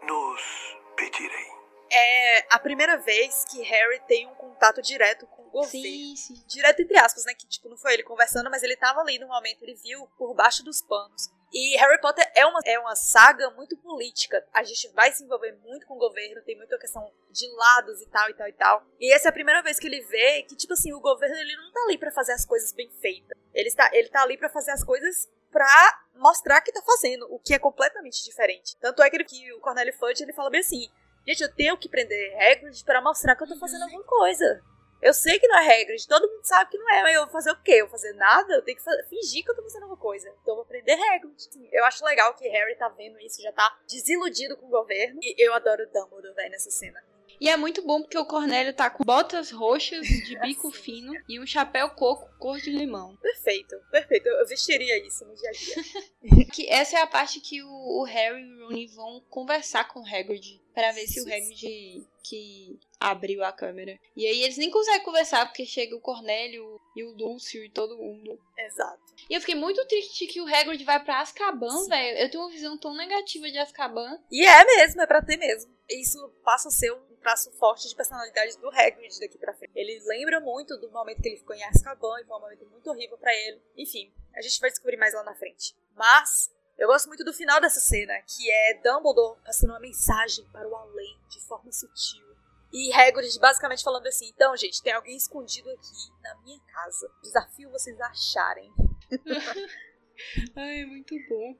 nos pedirem. É a primeira vez que Harry tem um contato direto com o governo. Sim, sim. direto entre aspas, né? Que tipo, não foi ele conversando, mas ele tava ali no momento, ele viu por baixo dos panos. E Harry Potter é uma, é uma saga muito política. A gente vai se envolver muito com o governo, tem muita questão de lados e tal e tal e tal. E essa é a primeira vez que ele vê que, tipo assim, o governo ele não tá ali pra fazer as coisas bem feitas. Ele está, ele tá ali pra fazer as coisas pra mostrar que tá fazendo, o que é completamente diferente. Tanto é que, ele, que o Cornélio Fudge, ele fala bem assim, gente, eu tenho que prender Hagrid pra mostrar que eu tô fazendo alguma coisa. Eu sei que não é Hagrid, todo mundo sabe que não é, mas eu vou fazer o quê? Eu vou fazer nada? Eu tenho que fa- fingir que eu tô fazendo alguma coisa. Então eu vou prender Hagrid. Sim, Eu acho legal que Harry tá vendo isso, já tá desiludido com o governo. E eu adoro o Dumbledore, velho, nessa cena. E é muito bom porque o Cornélio tá com botas roxas de bico fino e um chapéu coco cor de limão. Perfeito, perfeito. Eu vestiria isso no dia a dia. Que essa é a parte que o, o Harry e o Ron vão conversar com o Hagrid pra ver se o. Hagrid que abriu a câmera. E aí eles nem conseguem conversar porque chega o Cornélio e o Lúcio e todo mundo. Exato. E eu fiquei muito triste que o Hagrid vai pra Azkaban, velho. Eu tenho uma visão tão negativa de Azkaban. E é mesmo, é pra ter mesmo. Isso passa a ser um traço forte de personalidade do Hagrid daqui pra frente. Ele lembra muito do momento que ele ficou em Azkaban, e foi um momento muito horrível pra ele. Enfim, a gente vai descobrir mais lá na frente. Mas eu gosto muito do final dessa cena, que é Dumbledore passando uma mensagem para o além de forma sutil. E Hagrid basicamente falando assim: então, gente, tem alguém escondido aqui na minha casa. Desafio vocês acharem. Ai, muito bom.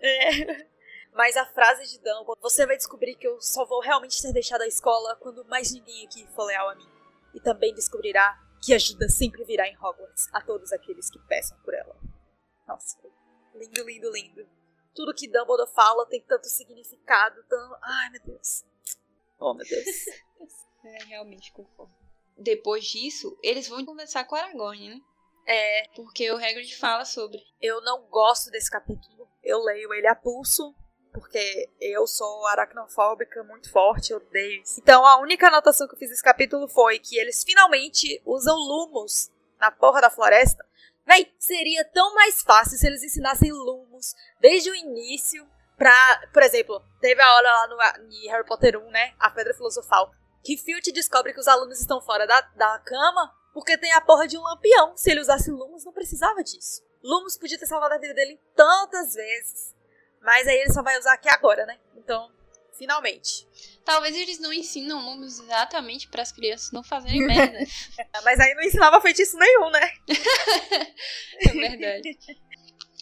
É. Mas a frase de Dumbledore, você vai descobrir que eu só vou realmente ter deixado a escola quando mais ninguém aqui for leal a mim. E também descobrirá que ajuda sempre virá em Hogwarts a todos aqueles que peçam por ela. Nossa, lindo, lindo, lindo. Tudo que Dumbledore fala tem tanto significado, tão... Ai, meu Deus. Oh, meu Deus. É, realmente concordo. Depois disso, eles vão conversar com Aragorn, né? É, Porque o Hagrid fala sobre. eu não gosto desse capítulo. Eu leio ele a pulso, porque eu sou aracnofóbica muito forte, eu odeio isso. Então a única anotação que eu fiz nesse capítulo foi que eles finalmente usam lumos na porra da floresta. Véi, seria tão mais fácil se eles ensinassem lumos desde o início pra... Por exemplo, teve a hora lá no em Harry Potter 1, né? A Pedra Filosofal. Que Filch descobre que os alunos estão fora da, da cama porque tem a porra de um lampião. Se ele usasse lumos, não precisava disso. Lumos podia ter salvado a vida dele tantas vezes. Mas aí ele só vai usar aqui agora, né? Então, finalmente. Talvez eles não ensinam números exatamente para as crianças não fazerem merda. Mas aí não ensinava feitiço nenhum, né? é verdade.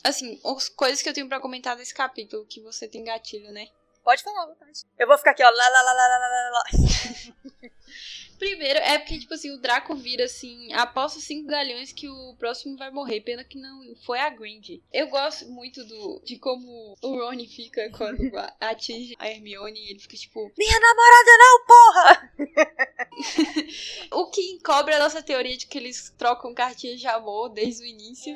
Assim, as coisas que eu tenho pra comentar desse capítulo, que você tem gatilho, né? Pode falar, à vontade. Eu vou ficar aqui, ó. Lá, lá, lá, lá, lá, lá. Primeiro, é porque, tipo assim, o Draco vira assim, aposto cinco galhões que o próximo vai morrer. Pena que não foi a Grindy. Eu gosto muito do, de como o Rony fica quando atinge a Hermione. Ele fica tipo, Minha namorada não, porra! o que encobre a nossa teoria de que eles trocam cartinhas de amor desde o início.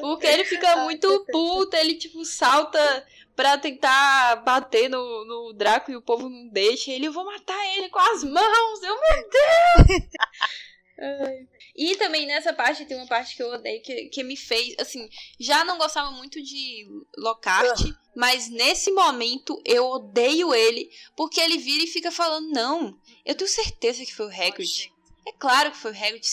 Porque ele fica muito puto, ele tipo salta pra tentar bater no, no Draco e o povo não deixa. Ele, eu vou matar ele com as mãos, eu, meu Deus! Ai. E também nessa parte tem uma parte que eu odeio, que, que me fez, assim, já não gostava muito de Lockhart, mas nesse momento eu odeio ele, porque ele vira e fica falando, não, eu tenho certeza que foi o Hagrid. É claro que foi o Hagrid.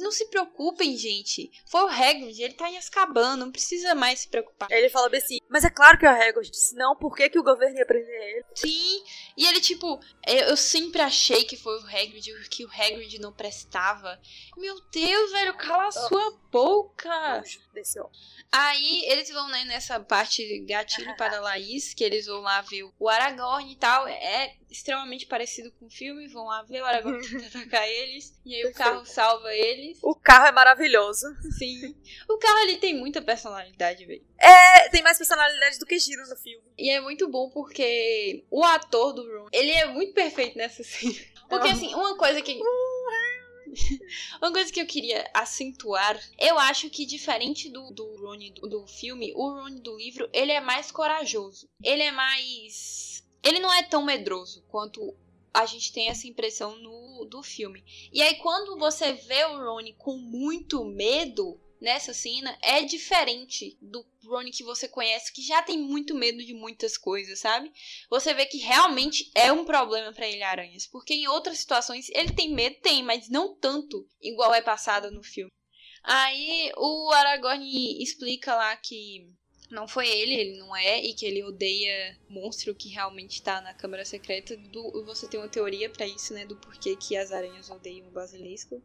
Não se preocupem, gente. Foi o Hagrid, ele tá em Azkaban, não precisa mais se preocupar. Ele fala assim, mas é claro que é o Hagrid, senão por que, que o governo ia prender ele? Sim, e ele, tipo, eu eu sempre achei que foi o Hagrid, que o Hagrid não prestava. Meu Deus, velho, cala a sua boca. Desceu. Aí eles vão, né, nessa parte gatilho para Laís, que eles vão lá ver o Aragorn e tal. É extremamente parecido com o filme. Vão lá ver o Aragorn tentar atacar eles. E aí o carro salva eles. O carro é maravilhoso. Sim. O carro ali tem muita personalidade, velho. É, tem mais personalidade do que Giro no filme. E é muito bom porque o ator do Ron, ele é muito perfeito nessa cena. Porque assim, uma coisa que. Uma coisa que eu queria acentuar, eu acho que diferente do, do Ron do, do filme, o Ron do livro, ele é mais corajoso. Ele é mais. Ele não é tão medroso quanto a gente tem essa impressão no do filme. E aí, quando você vê o Ron com muito medo nessa cena, é diferente do Ron que você conhece, que já tem muito medo de muitas coisas, sabe? Você vê que realmente é um problema pra ele aranhas, porque em outras situações ele tem medo, tem, mas não tanto igual é passado no filme. Aí o Aragorn explica lá que não foi ele, ele não é, e que ele odeia monstro que realmente tá na Câmara Secreta. Do, você tem uma teoria pra isso, né? Do porquê que as aranhas odeiam o basilisco.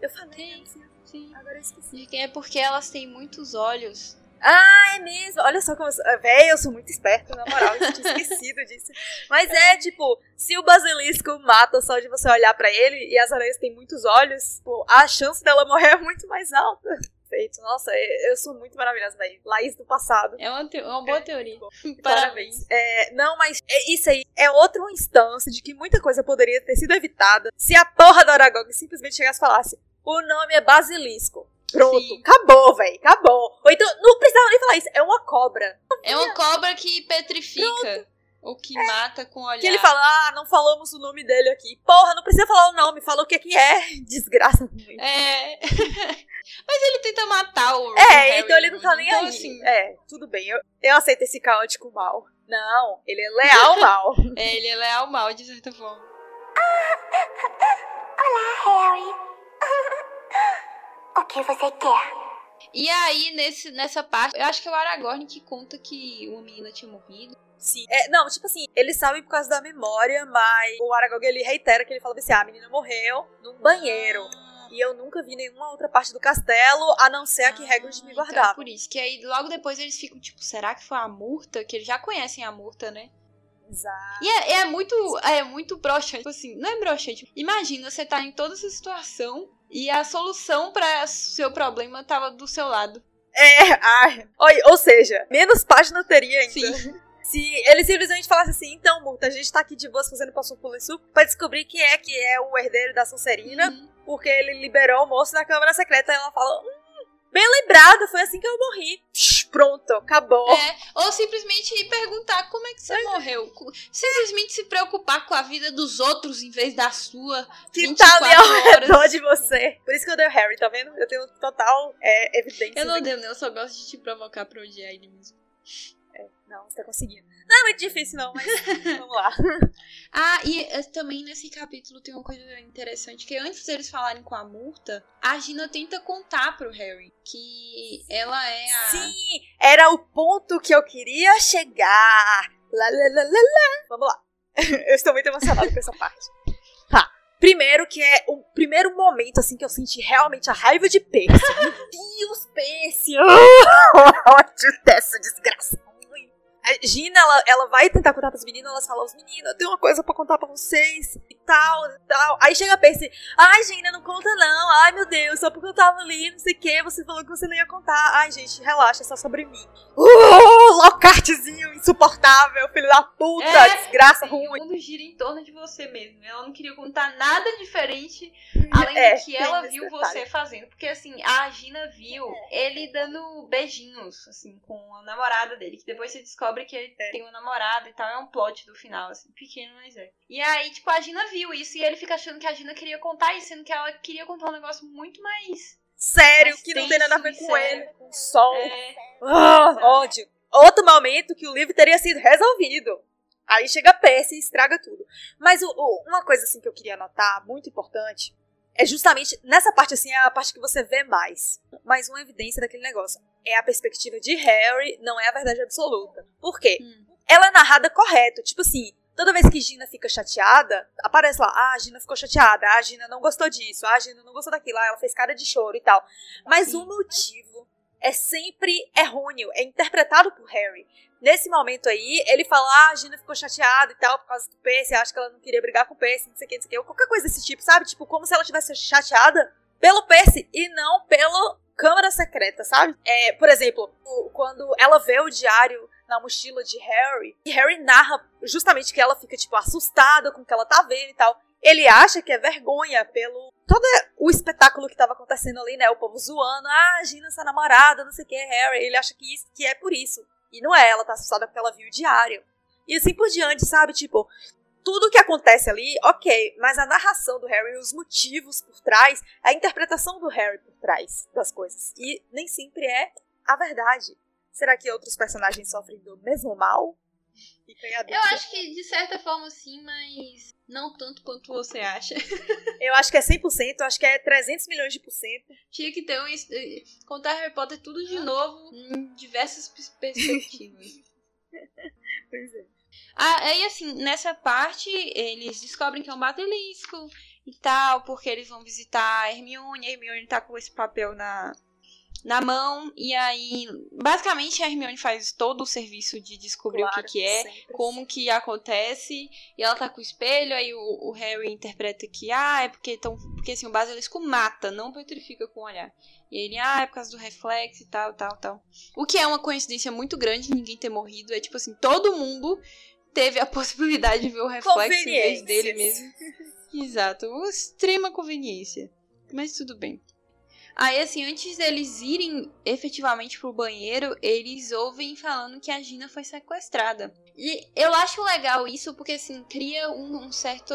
Eu falei, Tem, sim. agora eu esqueci. É porque elas têm muitos olhos. Ah, é mesmo. Olha só como. eu- Véi, eu sou muito esperta, na moral. Eu tinha esquecido disso. Mas é, tipo, se o basilisco mata só de você olhar pra ele e as aranhas têm muitos olhos, pô, a chance dela morrer é muito mais alta. Feito. Nossa, eu eu sou muito maravilhosa, véi. Laís do passado. É uma, te- uma boa teoria. Parabéns. Parabéns. É, não, mas é- isso aí é outra instância de que muita coisa poderia ter sido evitada se a porra da Aragog simplesmente chegasse e falasse: o nome é Basilisco. Pronto, Sim. acabou, velho, acabou. Ou então, não precisava nem falar isso, é uma cobra. É uma cobra que petrifica. Ou que mata com o olhar. Que ele fala, ah, não falamos o nome dele aqui. Porra, não precisa falar o nome, falou o que é que é. Desgraça. É. Mas ele tenta matar o. o É, Harry, então ele não tá nem então, aí. assim, É, tudo bem, eu, eu aceito esse caótico mal. Não, ele é leal mal. é, ele é leal mal, de certa forma. Olá, Harry. O que você quer? E aí, nesse, nessa parte, eu acho que é o Aragorn que conta que uma menina tinha morrido. Sim. É, não, tipo assim, eles sabem por causa da memória, mas o Aragog ele reitera que ele fala assim: ah, a menina morreu num banheiro. E eu nunca vi nenhuma outra parte do castelo, a não ser a que Hagrid me Então, guardava. por isso. Que aí, logo depois, eles ficam tipo, será que foi a Murta? Que eles já conhecem a Murta, né? Exato. E é, é muito, é muito broxante. Tipo assim, não é broxante. Imagina, você tá em toda essa situação e a solução para seu problema tava do seu lado. É, ai. Oi, ou seja, menos página teria ainda. Sim. Se ele simplesmente falasse assim, então, Murta, a gente tá aqui de boas fazendo passou por isso pra descobrir quem é que é o herdeiro da Sonserina, Uhum. porque ele liberou o moço na Câmara Secreta. E ela fala, hum, bem lembrado, foi assim que eu morri. Psh, Pronto, acabou. É, ou simplesmente perguntar como é que você morreu. Simplesmente se preocupar com a vida dos outros em vez da sua. que tá ali ao 24 horas. redor de você. Por isso que eu dei o Harry, tá vendo? Eu tenho total é, evidência. Eu não de- odeio, não, eu só gosto de te provocar pra odiar ele mesmo. Não, você tá conseguindo. Não é muito difícil, não, mas vamos lá. Ah, e eh, também nesse capítulo tem uma coisa interessante, que antes deles falarem com a Murta, a Gina tenta contar pro Harry que ela é a... Sim, era o ponto que eu queria chegar. Lá, lá, lá, lá, lá. Vamos lá. Eu estou muito emocionada com essa parte. Tá. Primeiro que é o primeiro momento, assim, que eu senti realmente a raiva de Percy. Meu Deus, Percy! Ódio dessa desgraça. A Gina, ela, ela vai tentar contar pras meninas, elas falam, os meninos, eu tenho uma coisa pra contar pra vocês, e tal, e tal. Aí chega a Percy, ai, Gina, não conta não, ai, meu Deus, só porque eu tava ali, não sei o que, você falou que você não ia contar. Ai, gente, relaxa, é só sobre mim. Locartzinho insuportável, filho da puta, É, desgraça sim, ruim. O mundo gira em torno de você mesmo. Ela não queria contar nada diferente além É, do que ela viu detalhe. você fazendo. Porque assim, a Gina viu ele dando beijinhos, assim, com a namorada dele. Que depois você descobre que ele É. tem uma namorada e tal. É um plot do final, assim, pequeno, mas é. E aí, tipo, a Gina viu isso e ele fica achando que a Gina queria contar isso, sendo que ela queria contar um negócio muito mais. Sério, Mas que não tem nada a ver com sério. ele, com o sol. É, Ah, ódio. Outro momento que o livro teria sido resolvido. Aí chega Percy e estraga tudo. Mas o- o- uma coisa assim que eu queria anotar, muito importante, é justamente nessa parte assim, é a parte que você vê mais. Mais uma evidência daquele negócio. É a perspectiva de Harry, não é a verdade absoluta. Por quê? Hum. Ela é narrada correto. Tipo assim, toda vez que Gina fica chateada, aparece lá, ah, a Gina ficou chateada, ah, a Gina não gostou disso, ah, a Gina não gostou daquilo, ah, ela fez cara de choro e tal. Mas Sim. o motivo é sempre errôneo, é interpretado por Harry. Nesse momento aí, ele fala, ah, a Gina ficou chateada e tal, por causa do Percy, acha que ela não queria brigar com o Percy, não sei o que, não sei o que, ou qualquer coisa desse tipo, sabe? Tipo, como se ela tivesse chateada pelo Percy e não pelo Câmara Secreta, sabe? É, por exemplo, quando ela vê o diário na mochila de Harry, e Harry narra justamente que ela fica, tipo, assustada com o que ela tá vendo e tal. Ele acha que é vergonha pelo todo o espetáculo que tava acontecendo ali, né? O povo zoando, ah, Gina, sua namorada, não sei o que, Harry. Ele acha que, isso, que é por isso. E não é, ela tá assustada porque ela viu o diário. E assim por diante, sabe? Tipo, tudo que acontece ali, ok, mas a narração do Harry, os motivos por trás, a interpretação do Harry por trás das coisas. E nem sempre é a verdade. Será que outros personagens sofrem do mesmo mal? Eu acho que de certa forma sim, mas não tanto quanto você acha. Eu acho que é 100%, eu acho que é 300 milhões de por cento. Tinha que ter um. eh, Contar Harry Potter tudo de novo em diversas pers- perspectivas. Pois é. ah, aí assim, nessa parte, eles descobrem que é um basilisco e tal, porque eles vão visitar a Hermione, a Hermione tá com esse papel na, na mão, e aí, basicamente, a Hermione faz todo o serviço de descobrir o que, que é, sempre. como que acontece, e ela tá com o espelho, aí o, o Harry interpreta que, ah, é porque, tão, porque assim, o basilisco mata, não petrifica com o olhar. E ele, ah, é por causa do reflexo e tal, tal, tal. O que é uma coincidência muito grande ninguém ter morrido, é tipo assim, todo mundo teve a possibilidade de ver o reflexo em vez dele mesmo. Exato, uma extrema conveniência. Mas tudo bem. Aí, assim, antes deles irem efetivamente pro banheiro, eles ouvem falando que a Gina foi sequestrada. E eu acho legal isso porque, assim, cria um, um certo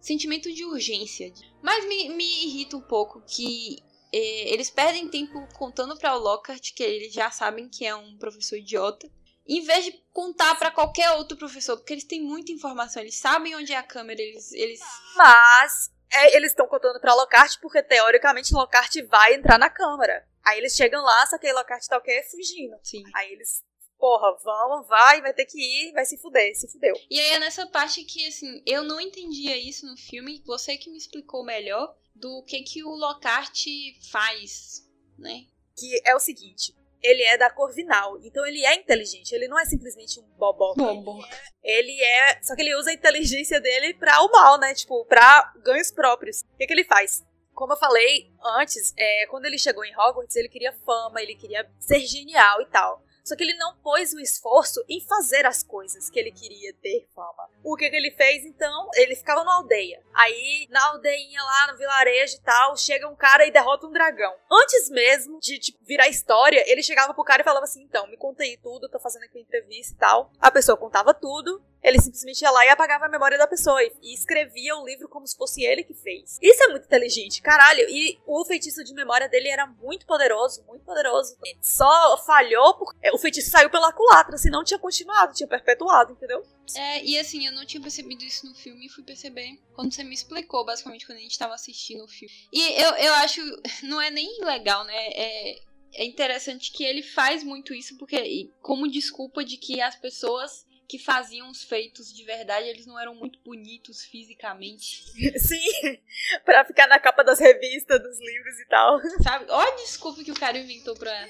sentimento de urgência. Mas me, me irrita um pouco que eh, eles perdem tempo contando pra o Lockhart que eles já sabem que é um professor idiota. Em vez de contar pra qualquer outro professor, porque eles têm muita informação, eles sabem onde é a câmera, eles. eles... Mas é, eles estão contando pra Lockhart porque, teoricamente, Lockhart vai entrar na câmara. Aí eles chegam lá, só que aí Lockhart tá o quê? Fugindo. Sim. Aí eles, porra, vamos, vai, vai ter que ir, vai se fuder, se fudeu. E aí é nessa parte que, assim, eu não entendia isso no filme, você que me explicou melhor do que que o Lockhart faz, né? Que é o seguinte. Ele é da Corvinal, então ele é inteligente, ele não é simplesmente um boboca. Bom, Ele é. Só que ele usa a inteligência dele pra o mal, né? Tipo, pra ganhos próprios. O que, que ele faz? Como eu falei antes, é, quando ele chegou em Hogwarts, ele queria fama, ele queria ser genial e tal. Só que ele não pôs o esforço em fazer as coisas que ele queria ter fama. O que, que ele fez então? Ele ficava na aldeia. Aí, na aldeinha lá, no vilarejo e tal, chega um cara e derrota um dragão. Antes mesmo de tipo, virar história, ele chegava pro cara e falava assim: então, me conta aí tudo, tô fazendo aqui uma entrevista e tal. A pessoa contava tudo, ele simplesmente ia lá e apagava a memória da pessoa e, escrevia o livro como se fosse ele que fez. Isso é muito inteligente, caralho. E o feitiço de memória dele era muito poderoso, muito poderoso. Só falhou porque o feitiço saiu pela culatra, senão tinha continuado, tinha perpetuado, entendeu? É, e assim, eu não tinha percebido isso no filme e fui perceber quando você me explicou, basicamente, quando a gente tava assistindo o filme. E eu, eu acho, não é nem legal, né? É, é interessante que ele faz muito isso, porque como desculpa de que as pessoas que faziam os feitos de verdade, eles não eram muito bonitos fisicamente, Sim, pra ficar na capa das revistas, dos livros e tal. sabe? Olha a desculpa que o cara inventou pra...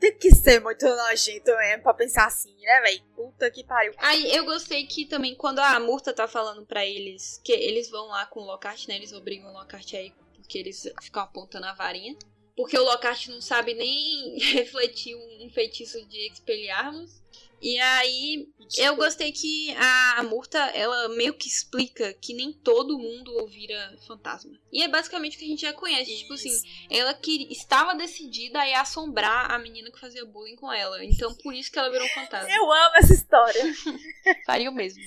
Tem que ser muito nojento mesmo pra pensar assim, né, véi? Puta que pariu. Aí eu gostei que também, quando a Murta tá falando pra eles que eles vão lá com o Lockhart, né? Eles obrigam o Lockhart aí porque eles ficam apontando a varinha. porque o Lockhart não sabe nem refletir um, feitiço de Expelliarmus. E aí, eu gostei que a Murta, ela meio que explica que nem todo mundo vira fantasma. E é basicamente o que a gente já conhece. Tipo assim, ela que estava decidida a assombrar a menina que fazia bullying com ela. Então, por isso que ela virou um fantasma. Eu amo essa história. Faria o mesmo.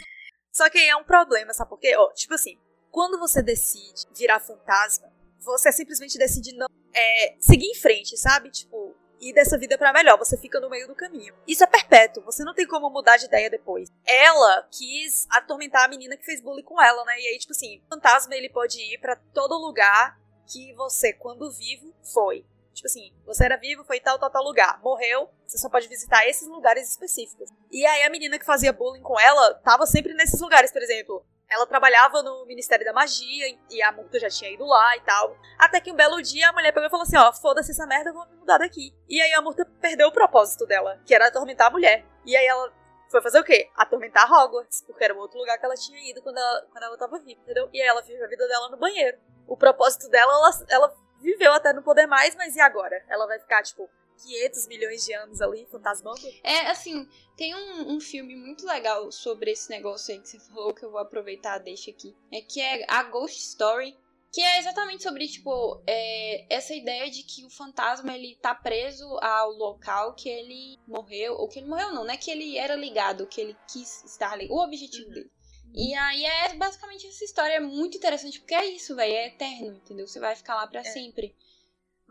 Só que aí é um problema, sabe por quê? Ó, tipo assim, quando você decide virar fantasma, você simplesmente decide não é, seguir em frente, sabe? Tipo, ir dessa vida pra melhor. Você fica no meio do caminho. Isso é perpétuo. Você não tem como mudar de ideia depois. Ela quis atormentar a menina que fez bullying com ela, né? E aí, tipo assim, fantasma ele pode ir pra todo lugar que você, quando vivo, foi. Tipo assim, você era vivo, foi tal, tal, tal lugar. Morreu, você só pode visitar esses lugares específicos. E aí a menina que fazia bullying com ela tava sempre nesses lugares, por exemplo. Ela trabalhava no Ministério da Magia e a multa já tinha ido lá e tal. Até que um belo dia a mulher pegou e falou assim: ó, foda-se essa merda, eu vou me mudar daqui. E aí a multa perdeu o propósito dela, que era atormentar a mulher. E aí ela foi fazer o quê? Atormentar Hogwarts, porque era o outro lugar que ela tinha ido quando ela, quando ela tava viva, entendeu? E aí ela viveu a vida dela no banheiro. O propósito dela, ela, ela viveu até não poder mais, mas e agora? Ela vai ficar, tipo, 500 milhões de anos ali, fantasmando? É, assim, tem um, um filme muito legal sobre esse negócio aí que você falou, que eu vou aproveitar, deixa aqui. É que é a Ghost Story. Que é exatamente sobre, tipo, é, essa ideia de que o fantasma, ele tá preso ao local que ele morreu. Ou que ele morreu não, né? Que ele era ligado, que ele quis estar ali. O objetivo Uhum. dele. E aí é basicamente essa história. É muito interessante, porque é isso, velho. É eterno, entendeu? Você vai ficar lá pra sempre.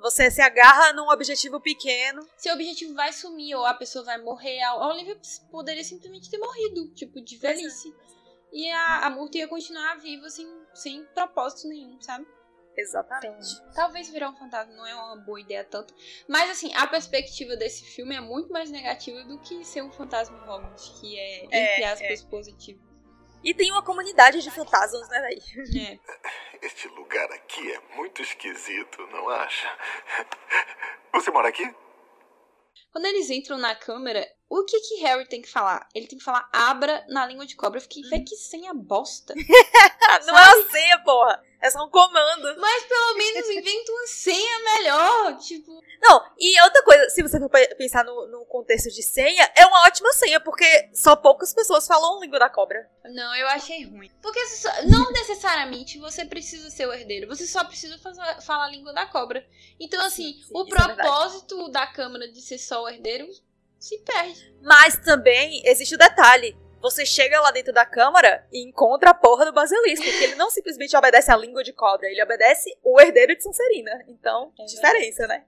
Você se agarra num objetivo pequeno. Seu objetivo vai sumir, ou a pessoa vai morrer. A Olivia poderia simplesmente ter morrido, tipo, de velhice. E a, a Murta ia continuar viva sem, sem propósito nenhum, sabe? Exatamente. Então, talvez virar um fantasma não é uma boa ideia tanto. Mas assim, a perspectiva desse filme é muito mais negativa do que ser um fantasma Hogwarts, que é, entre É, aspas, positivo. E tem uma comunidade de fantasmas, né, véi? É. Este lugar aqui é muito esquisito, não acha? Você mora aqui? Quando eles entram na câmera, o que que Harry tem que falar? Ele tem que falar abra na língua de cobra. Eu fiquei, véi, que senha bosta. não é uma senha, porra. É só um comando. Mas pelo menos inventa uma senha melhor. Tipo, Não, e outra coisa, se você for pe- pensar no, no contexto de senha, é uma ótima senha, porque só poucas pessoas falam língua da cobra. não, eu achei ruim. Porque só- não necessariamente você precisa ser o herdeiro. Você só precisa fazer- falar a língua da cobra. Então, assim, sim, o isso é propósito da Câmara de ser só o herdeiro se perde. Mas também existe o detalhe. Você chega lá dentro da câmara e encontra a porra do basilisco, que ele não simplesmente obedece a língua de cobra, ele obedece o herdeiro de Sonserina. Então, É diferença, né?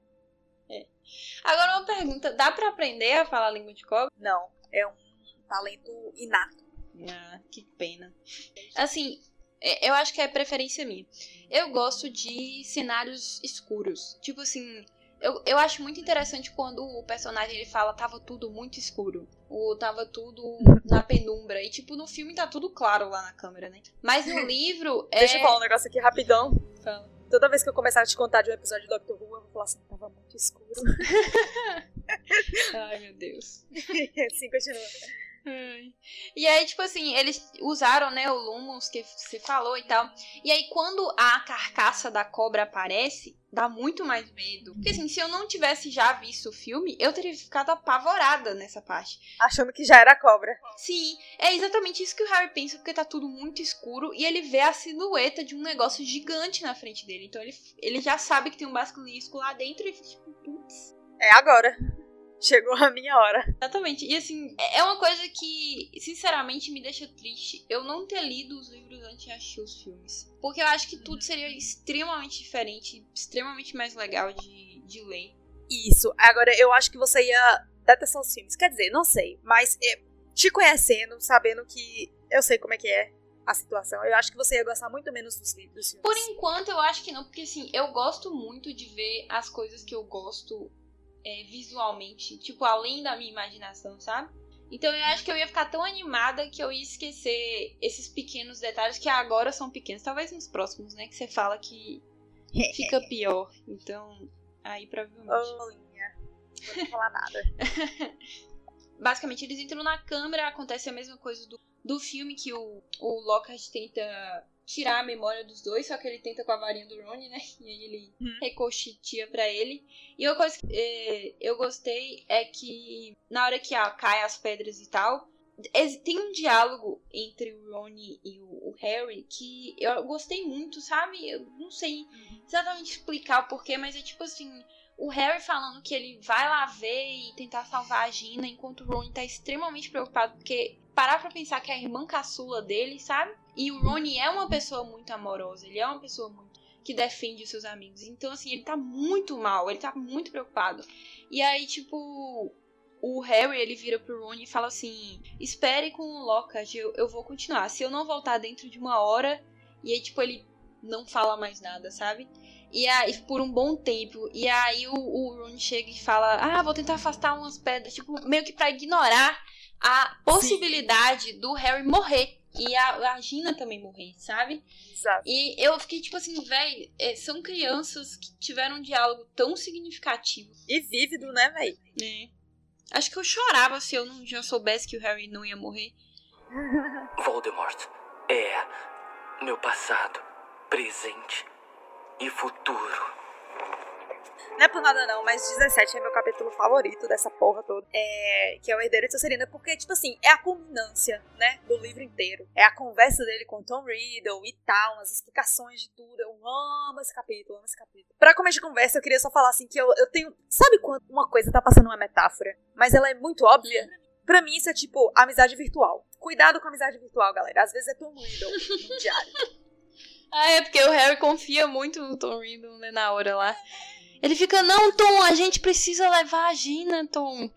Agora, uma pergunta: dá pra aprender a falar a língua de cobra? Não, é um talento inato. Ah, que pena. Assim, é- eu acho que é preferência minha. Eu gosto de cenários escuros. Tipo assim, eu, eu acho muito interessante quando o personagem ele fala tava tudo muito escuro. Ou tava tudo na penumbra. E tipo, no filme tá tudo claro lá na câmera, né? Mas no livro é. Deixa eu falar um negócio aqui rapidão. Fala. Toda vez que eu começar a te contar de um episódio de Doctor Who, eu vou falar assim, tava muito escuro. Ai, meu Deus. assim, continua. E aí, tipo assim, eles usaram, né, o Lumos que você falou e tal. E aí, quando a carcaça da cobra aparece, dá muito mais medo. Porque assim, se eu não tivesse já visto o filme, eu teria ficado apavorada nessa parte. Achando que já era cobra. Sim, é exatamente isso que o Harry pensa, porque tá tudo muito escuro e ele vê a silhueta de um negócio gigante na frente dele. Então ele, ele já sabe que tem um basilisco lá dentro e fica tipo, putz. É agora. Chegou a minha hora. Exatamente. E assim, é é uma coisa que, sinceramente, me deixa triste eu não ter lido os livros antes de assistir os filmes. Porque eu acho que tudo seria extremamente diferente, extremamente mais legal de, de ler. Isso. Agora, eu acho que você ia detestar os filmes. Quer dizer, não sei. Mas é, te conhecendo, sabendo que eu sei como é que é a situação, eu acho que você ia gostar muito menos dos livros. Por enquanto, eu acho que não, porque assim, eu gosto muito de ver as coisas que eu gosto é, visualmente, tipo, além da minha imaginação, sabe? Então eu acho que eu ia ficar tão animada que eu ia esquecer esses pequenos detalhes que agora são pequenos. Talvez nos próximos, né? Que você fala que fica pior. Então, aí provavelmente. Ô, Linha. Não vou falar nada. Basicamente, eles entram na câmera, acontece a mesma coisa do, do filme que o, o Lockhart tenta tirar a memória dos dois, só que ele tenta com a varinha do Ron, né? E aí ele Hum. recochitia pra ele. E uma coisa que eh, eu gostei é que na hora que ah, cai as pedras e tal, tem um diálogo entre o Ron e o, o Harry que eu gostei muito, sabe? Eu não sei exatamente explicar o porquê, mas é tipo assim, o Harry falando que ele vai lá ver e tentar salvar a Gina, enquanto o Ron tá extremamente preocupado, porque parar pra pensar que é a irmã caçula dele, sabe? E o Ron é uma pessoa muito amorosa, ele é uma pessoa muito que defende os seus amigos. Então, assim, ele tá muito mal, ele tá muito preocupado. E aí, tipo, o Harry, ele vira pro Ron e fala assim: Espere com o Lockhart, eu, eu vou continuar. Se eu não voltar dentro de uma hora. E aí, tipo, ele não fala mais nada, sabe? E aí, por um bom tempo. E aí o, o Ron chega e fala: Ah, vou tentar afastar umas pedras. Tipo, meio que pra ignorar a possibilidade do Harry morrer. E a, a Gina também morrer, sabe? Exato. E eu fiquei tipo assim, véi, é, são crianças que tiveram um diálogo tão significativo, E vívido, né, véi? né? Acho que eu chorava se eu não já soubesse que o Harry não ia morrer. Voldemort é meu passado, presente e futuro. Não é por nada não, mas 17 é meu capítulo favorito dessa porra toda. É, que é o Herdeiro de Sonserina, porque, tipo assim, é a culminância, né, do livro inteiro. É a conversa dele com Tom Riddle e tal, as explicações de tudo. Eu amo esse capítulo, amo esse capítulo. Pra começo de conversa, eu queria só falar assim que eu, eu tenho... Sabe quando uma coisa tá passando uma metáfora, mas ela é muito óbvia? Pra mim isso é tipo amizade virtual. Cuidado com a amizade virtual, galera. Às vezes é Tom Riddle no diário. Ah, é porque o Harry confia muito no Tom Riddle, né, na hora lá. Ele fica, não, Tom, a gente precisa levar a Gina, Tom.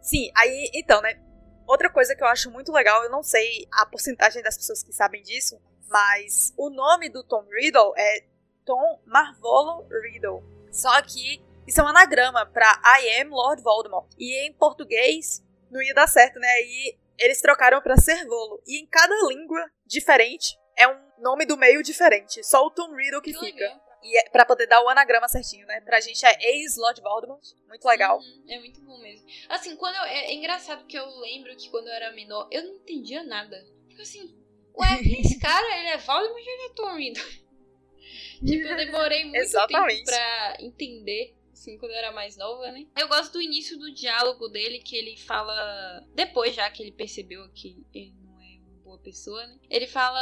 Sim, aí, então, né? Outra coisa que eu acho muito legal, eu não sei a porcentagem das pessoas que sabem disso, mas o nome do Tom Riddle é Tom Marvolo Riddle. Só que isso é um anagrama pra I am Lord Voldemort. E em português não ia dar certo, né? E eles trocaram pra Servolo. E em cada língua diferente é um nome do meio diferente. Só o Tom Riddle que, fica. legal. E é pra poder dar o anagrama certinho, né? Pra gente é ex-Lord Voldemort. Muito legal. Uhum, é muito bom mesmo. Assim, quando eu, é, é engraçado que eu lembro que quando eu era menor, eu não entendia nada. Tipo assim, ué, quem esse cara? Ele é Voldemort ou ele é Tom Riddle? tipo, eu demorei muito Exatamente. tempo pra entender, assim, quando eu era mais nova, né? Eu gosto do início do diálogo dele, que ele fala... Depois já que ele percebeu que ele pessoa, né? Ele fala...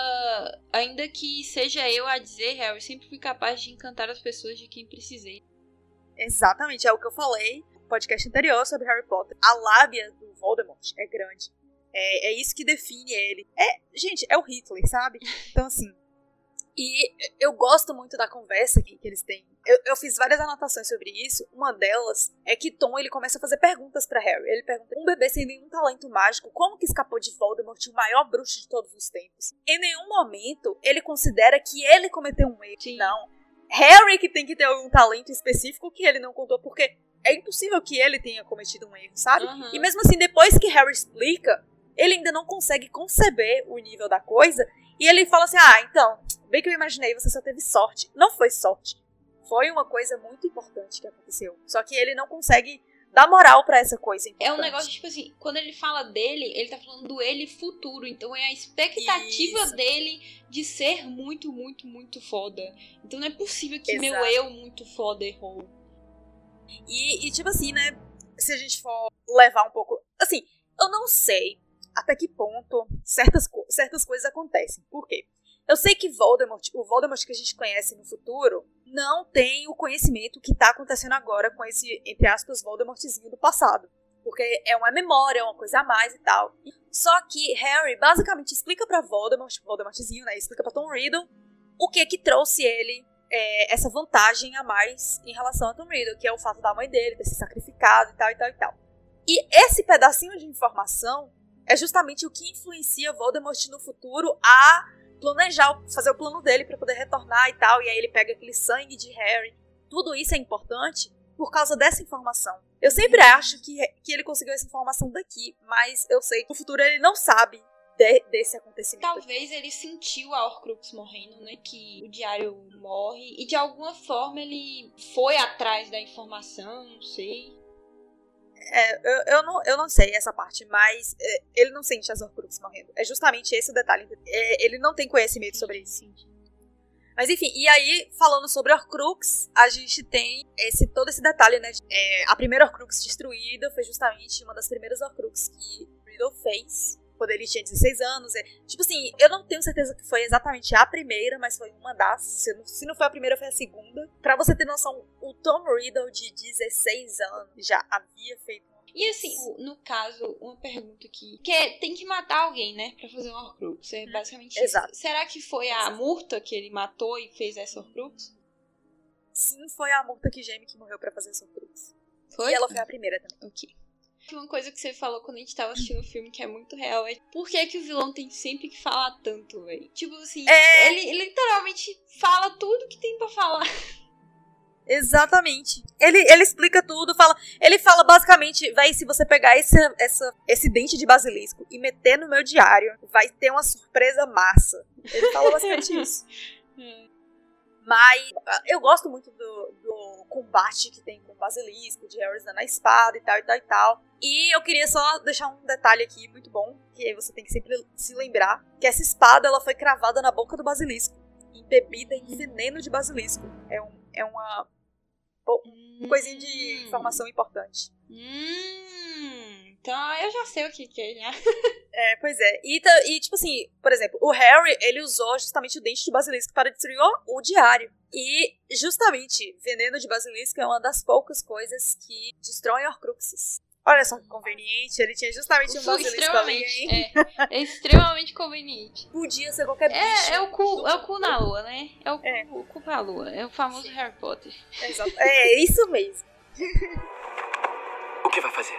Ainda que seja eu a dizer, Harry, sempre fui capaz de encantar as pessoas de quem precisei. Exatamente, é o que eu falei no podcast anterior sobre Harry Potter. A lábia do Voldemort é grande. É, é isso que define ele. É, gente, é o Hitler, sabe? Então, assim. E eu gosto muito da conversa que, que eles têm. Eu, eu fiz várias anotações sobre isso. Uma delas é que Tom ele começa a fazer perguntas pra Harry. Ele pergunta: um bebê sem nenhum talento mágico, como que escapou de Voldemort, o maior bruxo de todos os tempos? Em nenhum momento ele considera que ele cometeu um erro. Sim. Não. Harry que tem que ter algum talento específico que ele não contou, porque é impossível que ele tenha cometido um erro, sabe? Uhum. E mesmo assim, depois que Harry explica, ele ainda não consegue conceber o nível da coisa. E ele fala assim: Ah, então, bem que eu imaginei, você só teve sorte. Não foi sorte. Foi uma coisa muito importante que aconteceu. Só que ele não consegue dar moral pra essa coisa importante. É um negócio, tipo assim, quando ele fala dele, ele tá falando do ele futuro. Então é a expectativa Isso. dele de ser muito, muito, muito foda. Então não é possível que meu Exato. eu muito foda errou. E, e, tipo assim, né? Se a gente for levar um pouco. Assim, eu não sei até que ponto certas, certas coisas acontecem. Por quê? Eu sei que Voldemort, o Voldemort que a gente conhece no futuro, não tem o conhecimento que tá acontecendo agora com esse, entre aspas, Voldemortzinho do passado. Porque é uma memória, é uma coisa a mais e tal. Só que Harry basicamente explica pra Voldemort, Voldemortzinho, né? Explica pra Tom Riddle o que que trouxe ele é, essa vantagem a mais em relação a Tom Riddle, que é o fato da mãe dele ter se sacrificado e tal, e tal, e tal. E esse pedacinho de informação é justamente o que influencia Voldemort no futuro a planejar, fazer o plano dele pra poder retornar e tal, e aí ele pega aquele sangue de Harry. Tudo isso é importante por causa dessa informação. Eu sempre acho que, que ele conseguiu essa informação daqui, mas eu sei que no futuro ele não sabe de- desse acontecimento. Talvez ele sentiu a Horcrux morrendo, né? Que o diário morre. E de alguma forma ele foi atrás da informação, não sei. É, eu, eu, não, eu não sei essa parte, mas é, ele não sente as Horcruxes morrendo. É justamente esse o detalhe. É, ele não tem conhecimento sobre isso. Mas enfim, e aí, falando sobre Horcrux, a gente tem esse, todo esse detalhe, né? É, a primeira Horcrux destruída foi justamente uma das primeiras Horcrux que Riddle fez quando ele tinha 16 anos. É, tipo assim, eu não tenho certeza que foi exatamente a primeira, mas foi uma das. Se não, se não foi a primeira, foi a segunda. Pra você ter noção, o Tom Riddle de 16 anos já havia feito e assim, no caso, uma pergunta aqui. Que é, tem que matar alguém, né? Pra fazer um Horcrux. É basicamente Exato. isso. Será que foi a Murta que ele matou e fez essa Horcrux? Sim, foi a Murta que geme que morreu pra fazer essa Horcrux. Foi? E ela foi a primeira também. Ok. Uma coisa que você falou quando a gente tava assistindo o filme que é muito real é por que, que o vilão tem sempre que falar tanto, velho? Tipo assim, É. ele, literalmente fala tudo que tem pra falar. Exatamente. Ele, ele explica tudo, fala. Ele fala basicamente, vai, se você pegar esse, essa, esse dente de basilisco e meter no meu diário, vai ter uma surpresa massa. Ele fala basicamente isso. Mas eu gosto muito do combate que tem com o basilisco, de Harry usando a espada e tal e tal e tal. E eu queria só deixar um detalhe aqui muito bom, que aí você tem que sempre se lembrar, que essa espada ela foi cravada na boca do basilisco, embebida em veneno de basilisco. É, um, é uma coisinha de informação importante. Hum, então eu já sei o que, que é, né? É, pois é. E, e, tipo assim, por exemplo, o Harry, ele usou justamente o dente de basilisco para destruir o diário. E, justamente, veneno de basilisco é uma das poucas coisas que destroem Horcruxes. Olha só que conveniente, ele tinha justamente um basilisco ali, hein? extremamente, é, é extremamente conveniente. Podia ser qualquer bicho. É, é o cu, é o cu na lua, né? É o cu, É. o cu pra lua. É o famoso Harry Potter. Exato. É, isso mesmo. O que vai fazer?